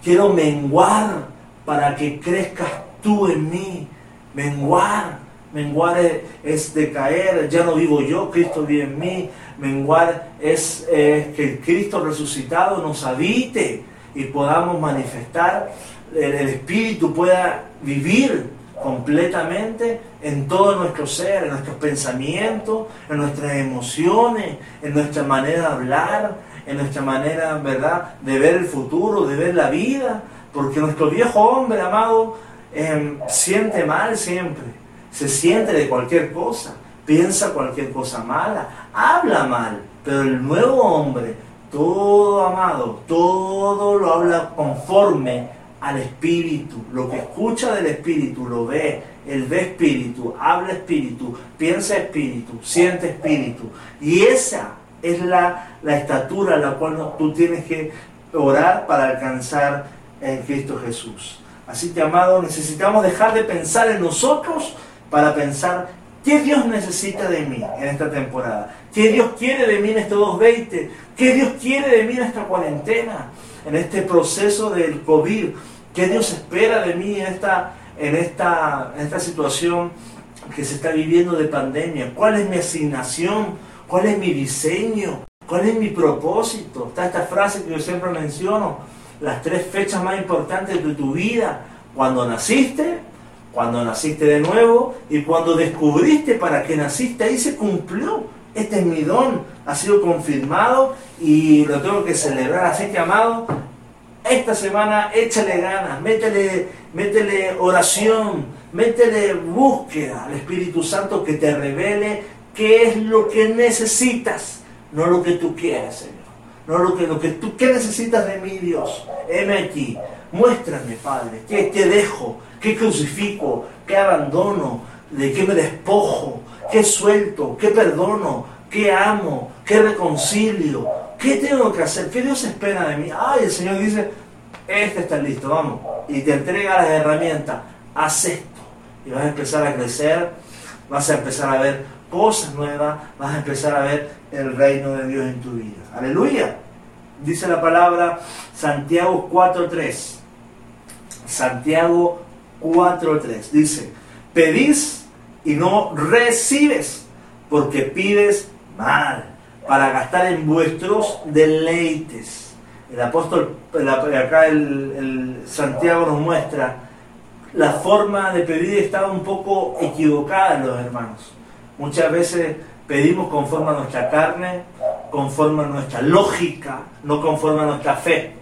quiero menguar para que crezcas tú en mí. Menguar, menguar es, decaer, ya no vivo yo, Cristo vive en mí. Menguar es que el Cristo resucitado nos habite y podamos manifestar, el, el Espíritu pueda vivir completamente en todo nuestro ser, en nuestros pensamientos, en nuestras emociones, en nuestra manera de hablar, en nuestra manera, ¿verdad?, de ver el futuro, de ver la vida, porque nuestro viejo hombre, amado, Em, siente mal siempre, se siente de cualquier cosa, piensa cualquier cosa mala, habla mal, pero el nuevo hombre, todo amado, todo lo habla conforme al espíritu, lo que escucha del espíritu, lo ve, él ve espíritu, habla espíritu, piensa espíritu, siente espíritu. Y esa es la, la estatura a la cual tú tienes que orar para alcanzar en Cristo Jesús. Así que, amado, necesitamos dejar de pensar en nosotros para pensar qué Dios necesita de mí en esta temporada, qué Dios quiere de mí en este 220, qué Dios quiere de mí en esta cuarentena, en este proceso del COVID, qué Dios espera de mí en esta, en esta, en esta situación que se está viviendo de pandemia, cuál es mi asignación, cuál es mi diseño, cuál es mi propósito. Está esta frase que yo siempre menciono, las tres fechas más importantes de tu vida, cuando naciste, cuando naciste de nuevo y cuando descubriste para qué naciste, ahí se cumplió. Este es mi don, ha sido confirmado y lo tengo que celebrar. Así que, amado, esta semana échale ganas, métele, métele oración, métele búsqueda al Espíritu Santo que te revele qué es lo que necesitas, no lo que tú quieres, Señor. No lo que, lo que tú, ¿qué necesitas de mí, Dios? Heme aquí. Muéstrame, Padre, qué, qué dejo, qué crucifico, qué abandono, de qué me despojo, qué suelto, qué perdono, qué amo, qué reconcilio, qué tengo que hacer, qué Dios espera de mí. Ay, el Señor dice, este está listo, vamos. Y te entrega las herramientas, haz esto. Y vas a empezar a crecer, vas a empezar a ver cosas nuevas, vas a empezar a ver el reino de Dios en tu vida. Aleluya. Dice la palabra Santiago 4.3. Santiago 4.3. Dice, pedís y no recibes, porque pides mal, para gastar en vuestros deleites. El apóstol, acá el, el Santiago nos muestra la forma de pedir estaba un poco equivocada los hermanos. Muchas veces pedimos conforme a nuestra carne, conforme a nuestra lógica, no conforme a nuestra fe.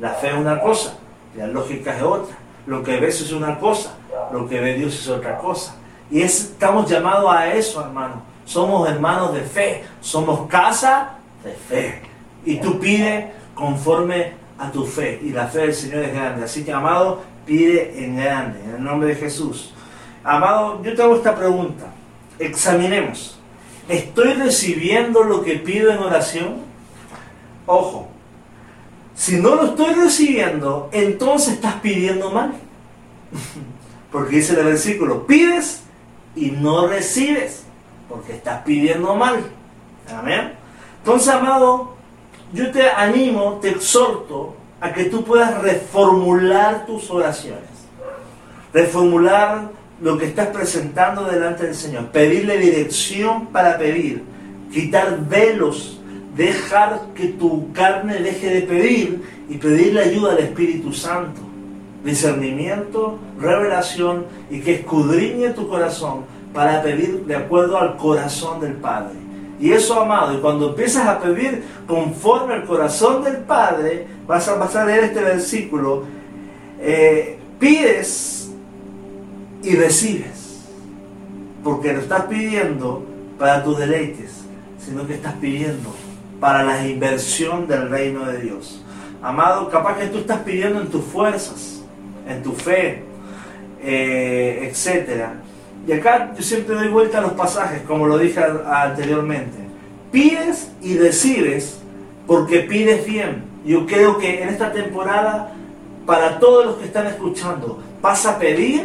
La fe es una cosa, la lógica es otra. Lo que ves es una cosa, lo que ve Dios es otra cosa. Y estamos llamados a eso, hermano. Somos hermanos de fe, somos casa de fe. Y tú pides conforme a tu fe. Y la fe del Señor es grande. Así que, amado, pide en grande, en el nombre de Jesús. Amado, yo te hago esta pregunta. Examinemos. ¿Estoy recibiendo lo que pido en oración? Ojo, si no lo estoy recibiendo, entonces estás pidiendo mal. Porque dice el versículo, pides y no recibes, porque estás pidiendo mal. Amén. Entonces, amado, yo te animo, te exhorto a que tú puedas reformular tus oraciones. Reformular lo que estás presentando delante del Señor. Pedirle dirección para pedir. Quitar velos. Dejar que tu carne deje de pedir y pedirle ayuda al Espíritu Santo. Discernimiento, revelación y que escudriñe tu corazón para pedir de acuerdo al corazón del Padre. Y eso, amado, y cuando empiezas a pedir conforme al corazón del Padre, vas a, vas a leer este versículo, eh, pides y recibes, porque lo estás pidiendo para tus deleites, sino que estás pidiendo para la inversión del reino de Dios. Amado, capaz que tú estás pidiendo en tus fuerzas, en tu fe, eh, etcétera y acá yo siempre doy vuelta a los pasajes, como lo dije anteriormente. Pides y recibes porque pides bien. Yo creo que en esta temporada, para todos los que están escuchando, vas a pedir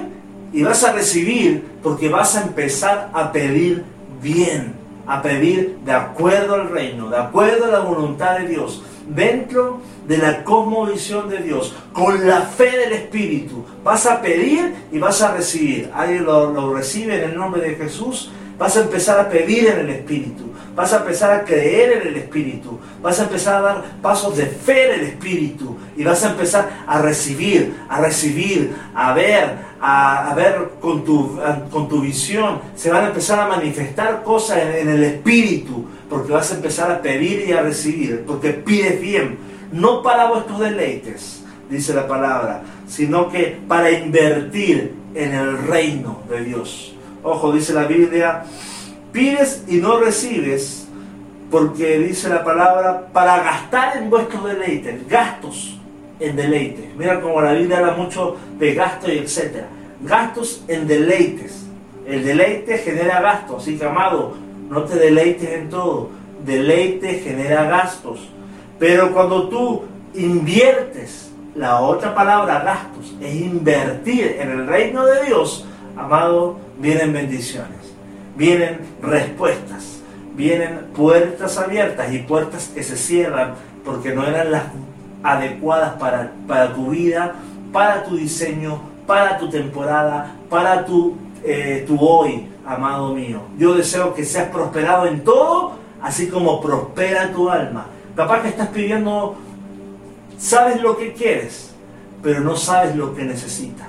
y vas a recibir porque vas a empezar a pedir bien, a pedir de acuerdo al reino, de acuerdo a la voluntad de Dios, dentro de la cosmovisión de Dios, con la fe del Espíritu. Vas a pedir y vas a recibir. Alguien lo, recibe en el nombre de Jesús. Vas a empezar a pedir en el Espíritu. Vas a empezar a creer en el Espíritu. Vas a empezar a dar pasos de fe en el Espíritu. Y vas a empezar a recibir, a recibir, a ver, a, ver con tu, con tu visión. Se van a empezar a manifestar cosas en el Espíritu. Porque vas a empezar a pedir y a recibir. Porque pides bien no para vuestros deleites, dice la palabra, sino que para invertir en el reino de Dios. Ojo, dice la Biblia, pides y no recibes, porque dice la palabra, para gastar en vuestros deleites, gastos en deleites. Mira como la Biblia habla mucho de gastos y etcétera. Gastos en deleites. El deleite genera gastos, así que amado, no te deleites en todo. Deleite genera gastos. Pero cuando tú inviertes, la otra palabra gastos es invertir en el reino de Dios, amado, vienen bendiciones, vienen respuestas, vienen puertas abiertas y puertas que se cierran porque no eran las adecuadas para, para tu vida, para tu diseño, para tu temporada, para tu, eh, tu hoy, amado mío. Yo deseo que seas prosperado en todo, así como prospera tu alma Capaz que estás pidiendo, sabes lo que quieres, pero no sabes lo que necesitas.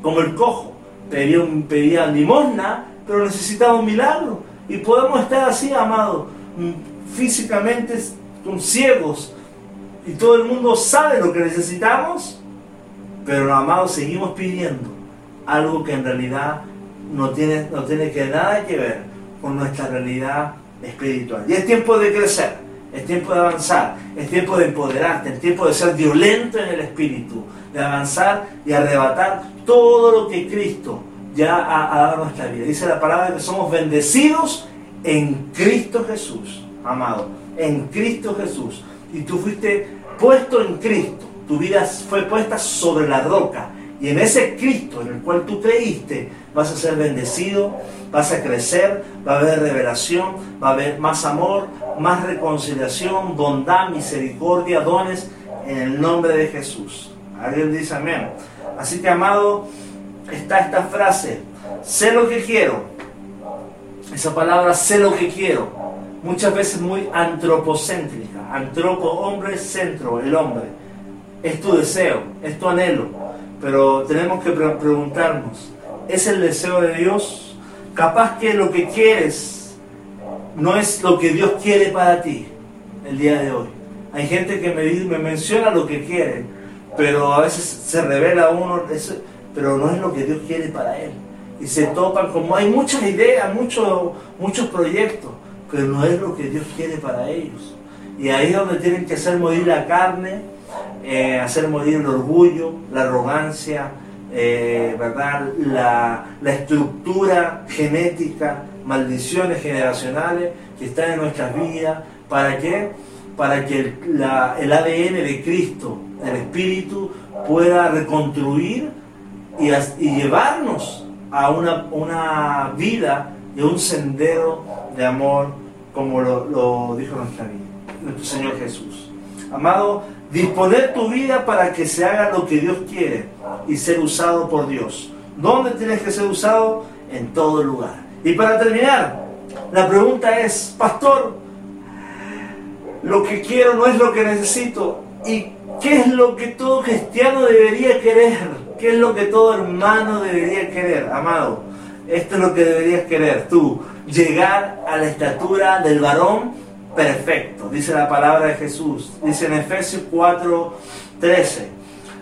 Como el cojo, pedía, pedía limosna, pero necesitaba un milagro. Y podemos estar así, amado, mm, físicamente con ciegos, y todo el mundo sabe lo que necesitamos, pero amado, seguimos pidiendo algo que en realidad no tiene, no tiene nada que ver con nuestra realidad espiritual. Y es tiempo de crecer, es tiempo de avanzar, es tiempo de empoderarte, es tiempo de ser violento en el espíritu, de avanzar y arrebatar todo lo que Cristo ya ha, ha dado a nuestra vida. Dice la palabra que somos bendecidos en Cristo Jesús, amado, en Cristo Jesús. Y tú fuiste puesto en Cristo, tu vida fue puesta sobre la roca. Y en ese Cristo en el cual tú creíste, vas a ser bendecido, vas a crecer, va a haber revelación, va a haber más amor, más reconciliación, bondad, misericordia, dones, en el nombre de Jesús. Alguien dice amén. Así que, amado, está esta frase, sé lo que quiero. Esa palabra, sé lo que quiero, muchas veces muy antropocéntrica. Antropo, hombre, centro, el hombre. Es tu deseo, es tu anhelo. Pero tenemos que pre- preguntarnos, ¿es el deseo de Dios? Capaz que lo que quieres no es lo que Dios quiere para ti el día de hoy. Hay gente que me, me menciona lo que quiere, pero a veces se revela uno, eso- pero no es lo que Dios quiere para él. Y se topan como hay muchas ideas, muchos, muchos proyectos, pero no es lo que Dios quiere para ellos. Y ahí es donde tienen que hacer morir la carne, eh, hacer morir el orgullo, la arrogancia, eh, ¿verdad? La, la estructura genética, maldiciones generacionales que están en nuestras vidas. ¿Para qué? Para que el, el ADN de Cristo, el Espíritu, pueda reconstruir y, y llevarnos a una, una vida y a un sendero de amor como lo, dijo nuestra vida, nuestro Señor Jesús. Amado, disponer tu vida para que se haga lo que Dios quiere y ser usado por Dios. ¿Dónde tienes que ser usado? En todo lugar. Y para terminar, la pregunta es, pastor, lo que quiero no es lo que necesito. ¿Y qué es lo que todo cristiano debería querer? ¿Qué es lo que todo hermano debería querer, amado? Esto es lo que deberías querer tú, llegar a la estatura del varón perfecto, dice la palabra de Jesús, dice en Efesios 4, 13,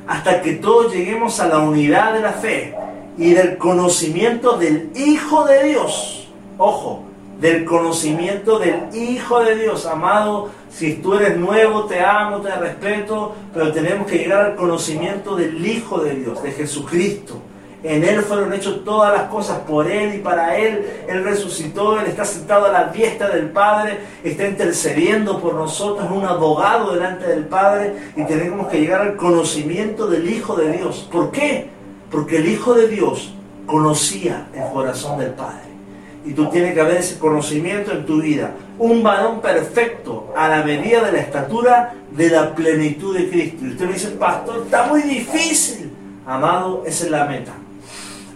hasta que todos lleguemos a la unidad de la fe y del conocimiento del Hijo de Dios. Ojo, del conocimiento del Hijo de Dios. Amado, si tú eres nuevo, te amo, te respeto, pero tenemos que llegar al conocimiento del Hijo de Dios, de Jesucristo. En Él fueron hechas todas las cosas por Él y para Él. Él resucitó, Él está sentado a la diestra del Padre, está intercediendo por nosotros, un abogado delante del Padre y tenemos que llegar al conocimiento del Hijo de Dios. ¿Por qué? Porque el Hijo de Dios conocía el corazón del Padre. Y tú tienes que haber ese conocimiento en tu vida. Un varón perfecto a la medida de la estatura de la plenitud de Cristo. Y usted me dice, pastor, está muy difícil. Amado, esa es la meta.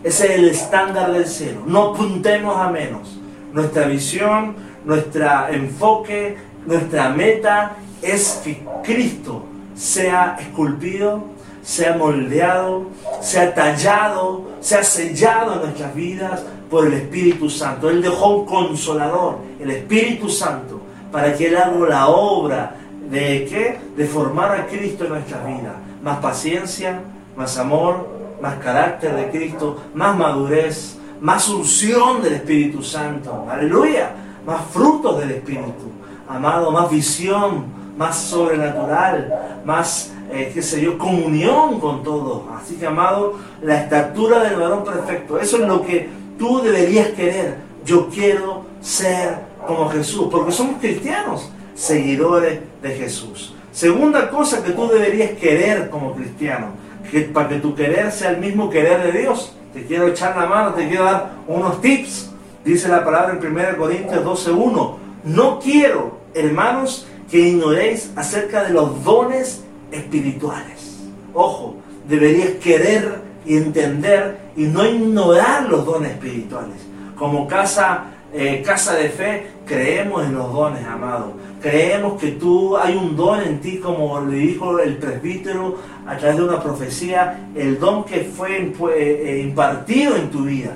Ese es el estándar del cielo. No puntemos a menos. Nuestra visión, nuestro enfoque, nuestra meta es que Cristo sea esculpido, sea moldeado, sea tallado, sea sellado en nuestras vidas por el Espíritu Santo. Él dejó un consolador, el Espíritu Santo, para que Él haga la obra de qué? De formar a Cristo en nuestras vidas. Más paciencia, más amor, más carácter de Cristo, más madurez, más unción del Espíritu Santo. Aleluya. Más frutos del Espíritu. Amado, más visión, más sobrenatural, más, eh, qué sé yo, comunión con todos. Así que, amado, la estatura del varón perfecto. Eso es lo que tú deberías querer. Yo quiero ser como Jesús, porque somos cristianos, seguidores de Jesús. Segunda cosa que tú deberías querer como cristiano, que para que tu querer sea el mismo querer de Dios. Te quiero echar la mano, te quiero dar unos tips. Dice la palabra en 1 Corintios 12:1. No quiero, hermanos, que ignoréis acerca de los dones espirituales. Ojo, deberías querer y entender y no ignorar los dones espirituales. Como casa, eh, casa de fe, creemos en los dones, amado. Creemos que tú hay un don en ti, como le dijo el presbítero a través de una profecía, el don que fue impu- eh, eh, impartido en tu vida.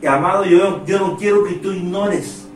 Y, amado, yo, yo no quiero que tú ignores,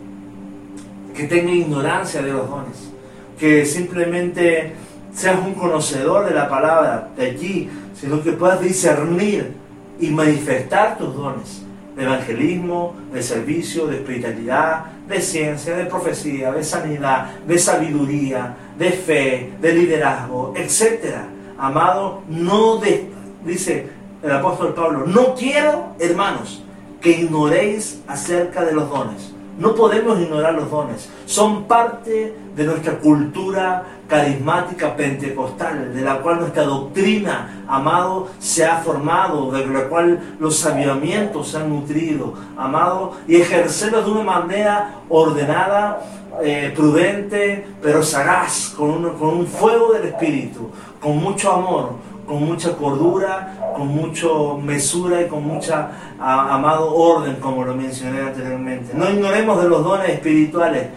que tengas ignorancia de los dones, que simplemente seas un conocedor de la palabra de allí, sino que puedas discernir y manifestar tus dones de evangelismo, de servicio, de espiritualidad, de ciencia, de profecía, de sanidad, de sabiduría, de fe, de liderazgo, etc. Amado, no de, dice el apóstol Pablo, no quiero, hermanos, que ignoréis acerca de los dones. No podemos ignorar los dones. Son parte de nuestra cultura carismática pentecostal, de la cual nuestra doctrina, amado, se ha formado, de la cual los avivamientos se han nutrido, amado, y ejercerlos de una manera ordenada, eh, prudente, pero sagaz, con un, con un fuego del Espíritu, con mucho amor, con mucha cordura, con mucho mesura y con mucha amado orden, como lo mencioné anteriormente. No ignoremos de los dones espirituales.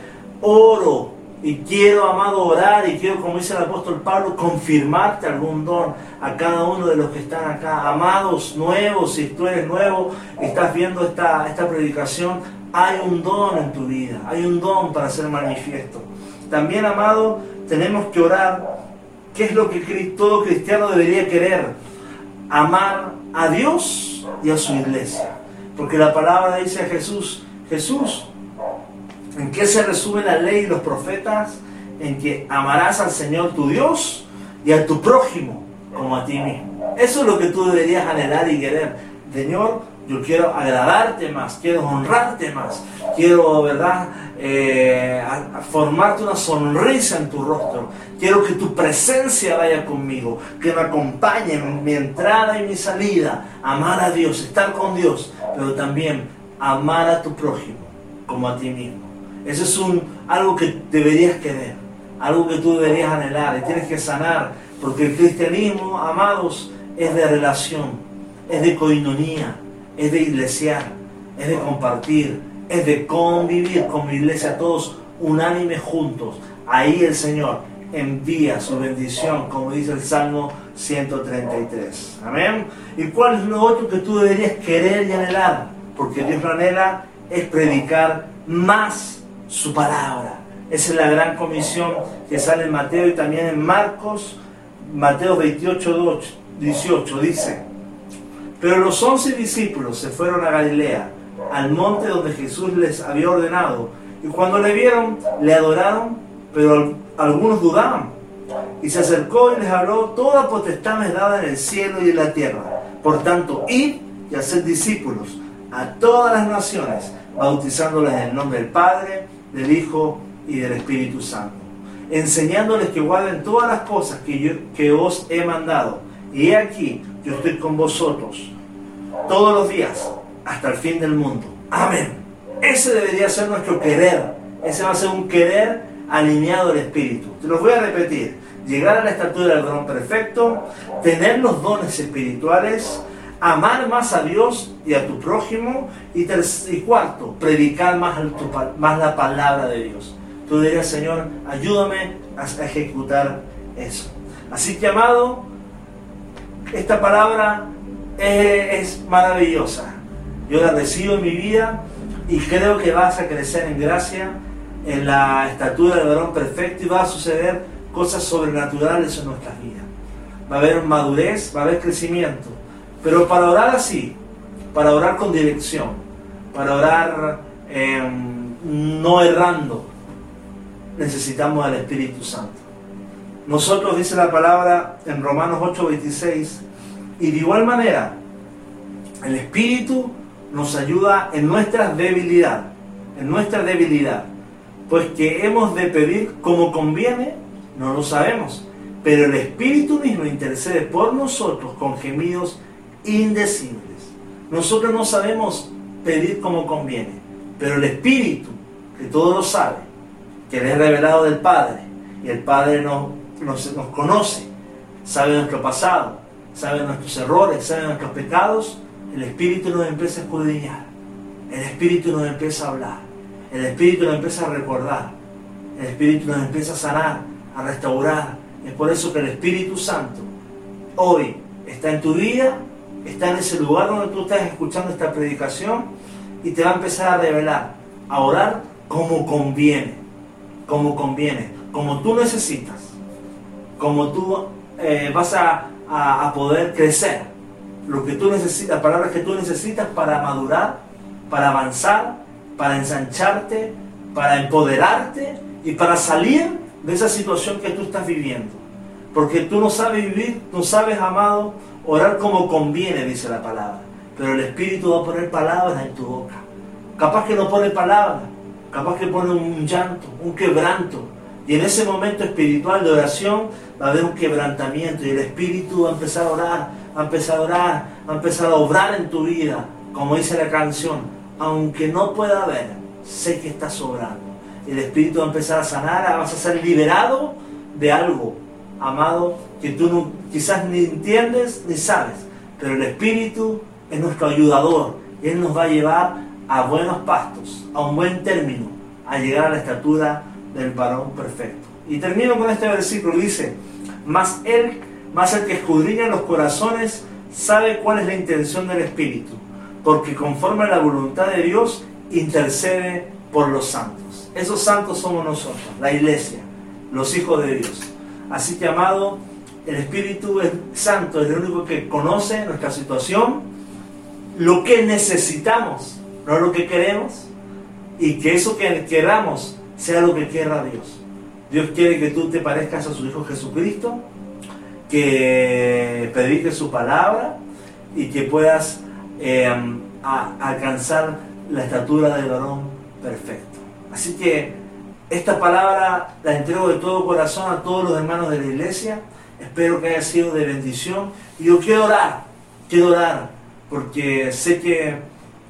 Oro y quiero, amado, orar y quiero, como dice el apóstol Pablo, confirmarte algún don a cada uno de los que están acá. Amados nuevos, si tú eres nuevo estás viendo esta, esta predicación, hay un don en tu vida, hay un don para ser manifiesto. También, amado, tenemos que orar. ¿Qué es lo que todo cristiano debería querer? Amar a Dios y a su iglesia. Porque la palabra dice a Jesús, Jesús, ¿En qué se resume la ley y los profetas? En que amarás al Señor tu Dios y a tu prójimo como a ti mismo. Eso es lo que tú deberías anhelar y querer. Señor, yo quiero agradarte más, quiero honrarte más, quiero, ¿verdad?, eh, formarte una sonrisa en tu rostro. Quiero que tu presencia vaya conmigo, que me acompañe en mi entrada y mi salida. Amar a Dios, estar con Dios, pero también amar a tu prójimo como a ti mismo. Eso es un, algo que deberías querer, algo que tú deberías anhelar y tienes que sanar, porque el cristianismo, amados, es de relación, es de coinonía, es de iglesiar, es de compartir, es de convivir con mi iglesia todos unánimes juntos. Ahí el Señor envía su bendición, como dice el Salmo 133. Amén. ¿Y cuál es lo otro que tú deberías querer y anhelar? Porque Dios lo anhela, es predicar más su palabra. Esa es la gran comisión que sale en Mateo y también en Marcos, Mateo 28, 18, dice, pero los once discípulos se fueron a Galilea, al monte donde Jesús les había ordenado, y cuando le vieron, le adoraron, pero algunos dudaban. Y se acercó y les habló, toda potestad me dada en el cielo y en la tierra. Por tanto, id y haced discípulos a todas las naciones, bautizándoles en el nombre del Padre, del Hijo y del Espíritu Santo, enseñándoles que guarden todas las cosas que, yo, que os he mandado. Y he aquí, yo estoy con vosotros todos los días hasta el fin del mundo. Amén. Ese debería ser nuestro querer. Ese va a ser un querer alineado al Espíritu. Te los voy a repetir. Llegar a la estatura del don perfecto, tener los dones espirituales, amar más a Dios y a tu prójimo. Y, y cuarto, predicar más, más la palabra de Dios. Tú dirías, Señor, ayúdame a ejecutar eso. Así que, amado, esta palabra es, maravillosa. Yo la recibo en mi vida y creo que vas a crecer en gracia, en la estatura del varón perfecto y va a suceder cosas sobrenaturales en nuestras vidas. Va a haber madurez, va a haber crecimiento pero para orar así, para orar con dirección, para orar em, no errando, necesitamos al Espíritu Santo. Nosotros, dice la palabra en Romanos 8:26, y de igual manera, el Espíritu nos ayuda en nuestra debilidad, en nuestra debilidad, pues que hemos de pedir como conviene, no lo sabemos, pero el Espíritu mismo intercede por nosotros con gemidos indecibles. Nosotros no sabemos pedir como conviene, pero el Espíritu, que todo lo sabe, que le es revelado del Padre, y el Padre nos, nos, nos conoce, sabe nuestro pasado, sabe nuestros errores, sabe nuestros pecados, el Espíritu nos empieza a escudriñar, el Espíritu nos empieza a hablar, el Espíritu nos empieza a recordar, el Espíritu nos empieza a sanar, a restaurar. Es por eso que el Espíritu Santo hoy está en tu vida está en ese lugar donde tú estás escuchando esta predicación y te va a empezar a revelar, a orar como conviene, como conviene, como tú necesitas, como tú eh, vas a, poder crecer, lo que tú necesitas, palabras que tú necesitas para madurar para avanzar, para ensancharte, para empoderarte y para salir de esa situación que tú estás viviendo. Porque tú no sabes vivir, no sabes, amado, orar como conviene, dice la palabra. Pero el Espíritu va a poner palabras en tu boca. Capaz que no pone palabras, capaz que pone un llanto, un quebranto. Y en ese momento espiritual de oración va a haber un quebrantamiento y el Espíritu va a empezar a orar, a empezar a orar, a empezar a obrar en tu vida, como dice la canción, aunque no pueda ver, sé que está sobrando. El Espíritu va a empezar a sanar, vas a ser liberado de algo, amado, que tú quizás ni entiendes ni sabes, pero el Espíritu es nuestro ayudador Él nos va a llevar a buenos pastos, a un buen término, a llegar a la estatura del varón perfecto. Y termino con este versículo, dice, más Él, más el que escudriña los corazones, sabe cuál es la intención del Espíritu, porque conforme a la voluntad de Dios, intercede por los santos. Esos santos somos nosotros, la iglesia, los hijos de Dios. Así que, amado, el Espíritu Santo es el único que conoce nuestra situación, lo que necesitamos, no lo que queremos, y que eso que queramos sea lo que quiera Dios. Dios quiere que tú te parezcas a su Hijo Jesucristo, que prediques su palabra y que puedas eh, alcanzar la estatura del varón perfecto. Así que esta palabra la entrego de todo corazón a todos los hermanos de la iglesia. Espero que haya sido de bendición. Y yo quiero orar, quiero orar, porque sé que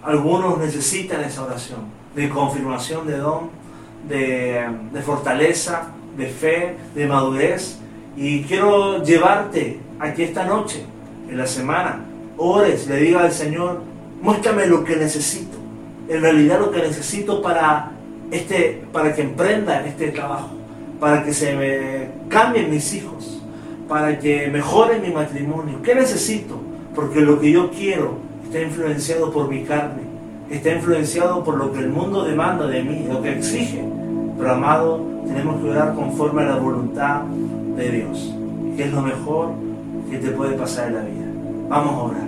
algunos necesitan esa oración de confirmación de don, de, de fortaleza, de fe, de madurez. Y quiero llevarte aquí esta noche, en la semana, ores, le diga al Señor, muéstrame lo que necesito. En realidad lo que necesito para, este, para que emprenda este trabajo, para que se me cambien mis hijos, para que mejore mi matrimonio. ¿Qué necesito? Porque lo que yo quiero está influenciado por mi carne, está influenciado por lo que el mundo demanda de mí, lo que exige. Pero amado, tenemos que orar conforme a la voluntad de Dios, que es lo mejor que te puede pasar en la vida. Vamos a orar.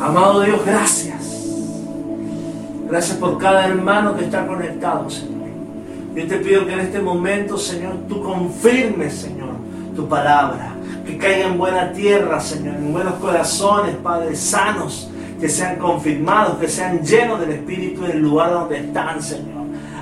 Amado Dios, gracias. Gracias por cada hermano que está conectado, Señor. Yo te pido que en este momento, Señor, tú confirmes, Señor, tu palabra. Que caiga en buena tierra, Señor, en buenos corazones, Padre, sanos, que sean confirmados, que sean llenos del Espíritu en el lugar donde están, Señor.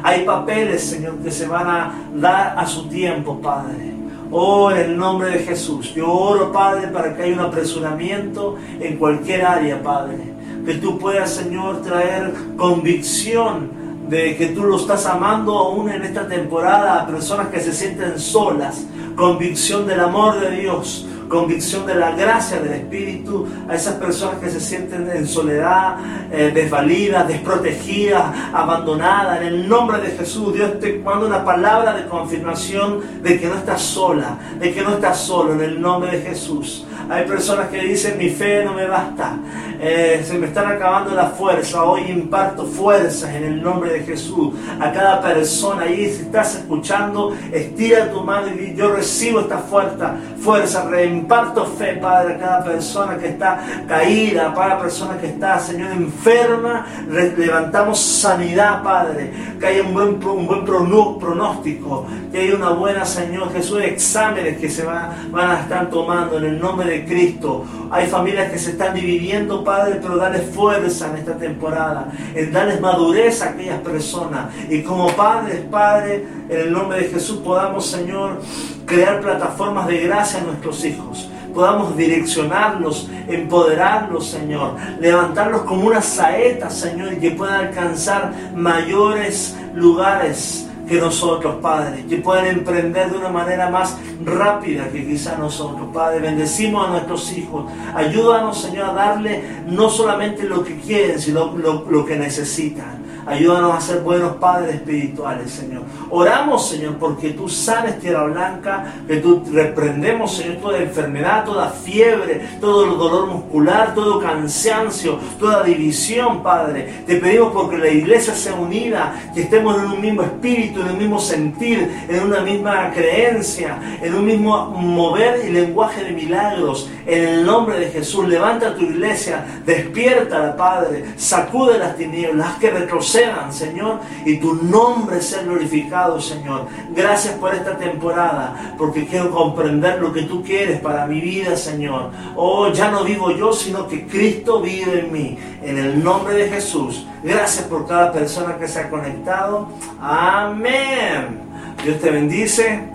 Hay papeles, Señor, que se van a dar a su tiempo, Padre. Oh, en el nombre de Jesús. Yo oro, Padre, para que haya un apresuramiento en cualquier área, Padre. Que tú puedas, Señor, traer convicción de que tú lo estás amando aún en esta temporada a personas que se sienten solas. Convicción del amor de Dios convicción de la gracia del Espíritu a esas personas que se sienten en soledad, eh, desvalidas, desprotegidas, abandonadas. En el nombre de Jesús, Dios te manda una palabra de confirmación de que no estás sola, de que no estás solo, en el nombre de Jesús. Hay personas que dicen, mi fe no me basta, eh, se me están acabando la fuerza, hoy imparto fuerzas en el nombre de Jesús. A cada persona ahí, si estás escuchando, estira tu mano y yo recibo esta fuerza, fuerza, imparto fe, Padre, a cada persona que está caída, para persona que está, Señor, enferma, levantamos sanidad, Padre, que haya un buen, un buen pronóstico, que haya una buena, Señor Jesús, exámenes que se van, van a estar tomando en el nombre de Cristo. Hay familias que se están dividiendo, Padre, pero dale fuerza en esta temporada, en darles madurez a aquellas personas. Y como padres, Padre, en el nombre de Jesús podamos, Señor, crear plataformas de gracia a nuestros hijos podamos direccionarlos, empoderarlos, Señor, levantarlos como una saeta, Señor, y que puedan alcanzar mayores lugares que nosotros, Padre, que puedan emprender de una manera más rápida que quizá nosotros, Padre. Bendecimos a nuestros hijos. Ayúdanos, Señor, a darle no solamente lo que quieren, sino lo, lo que necesitan. Ayúdanos a ser buenos padres espirituales, Señor. Oramos, Señor, porque tú sanes Tierra Blanca, que tú reprendemos, Señor, toda enfermedad, toda fiebre, todo dolor muscular, todo cansancio, toda división, Padre. Te pedimos porque la iglesia sea unida, que estemos en un mismo espíritu, en un mismo sentir, en una misma creencia, en un mismo mover y lenguaje de milagros. En el nombre de Jesús, levanta tu iglesia, despierta, Padre, sacude las tinieblas, que retrocedan, Señor, y tu nombre sea glorificado, Señor. Gracias por esta temporada, porque quiero comprender lo que tú quieres para mi vida, Señor. Oh, ya no vivo yo, sino que Cristo vive en mí. En el nombre de Jesús. Gracias por cada persona que se ha conectado. Amén. Dios te bendice.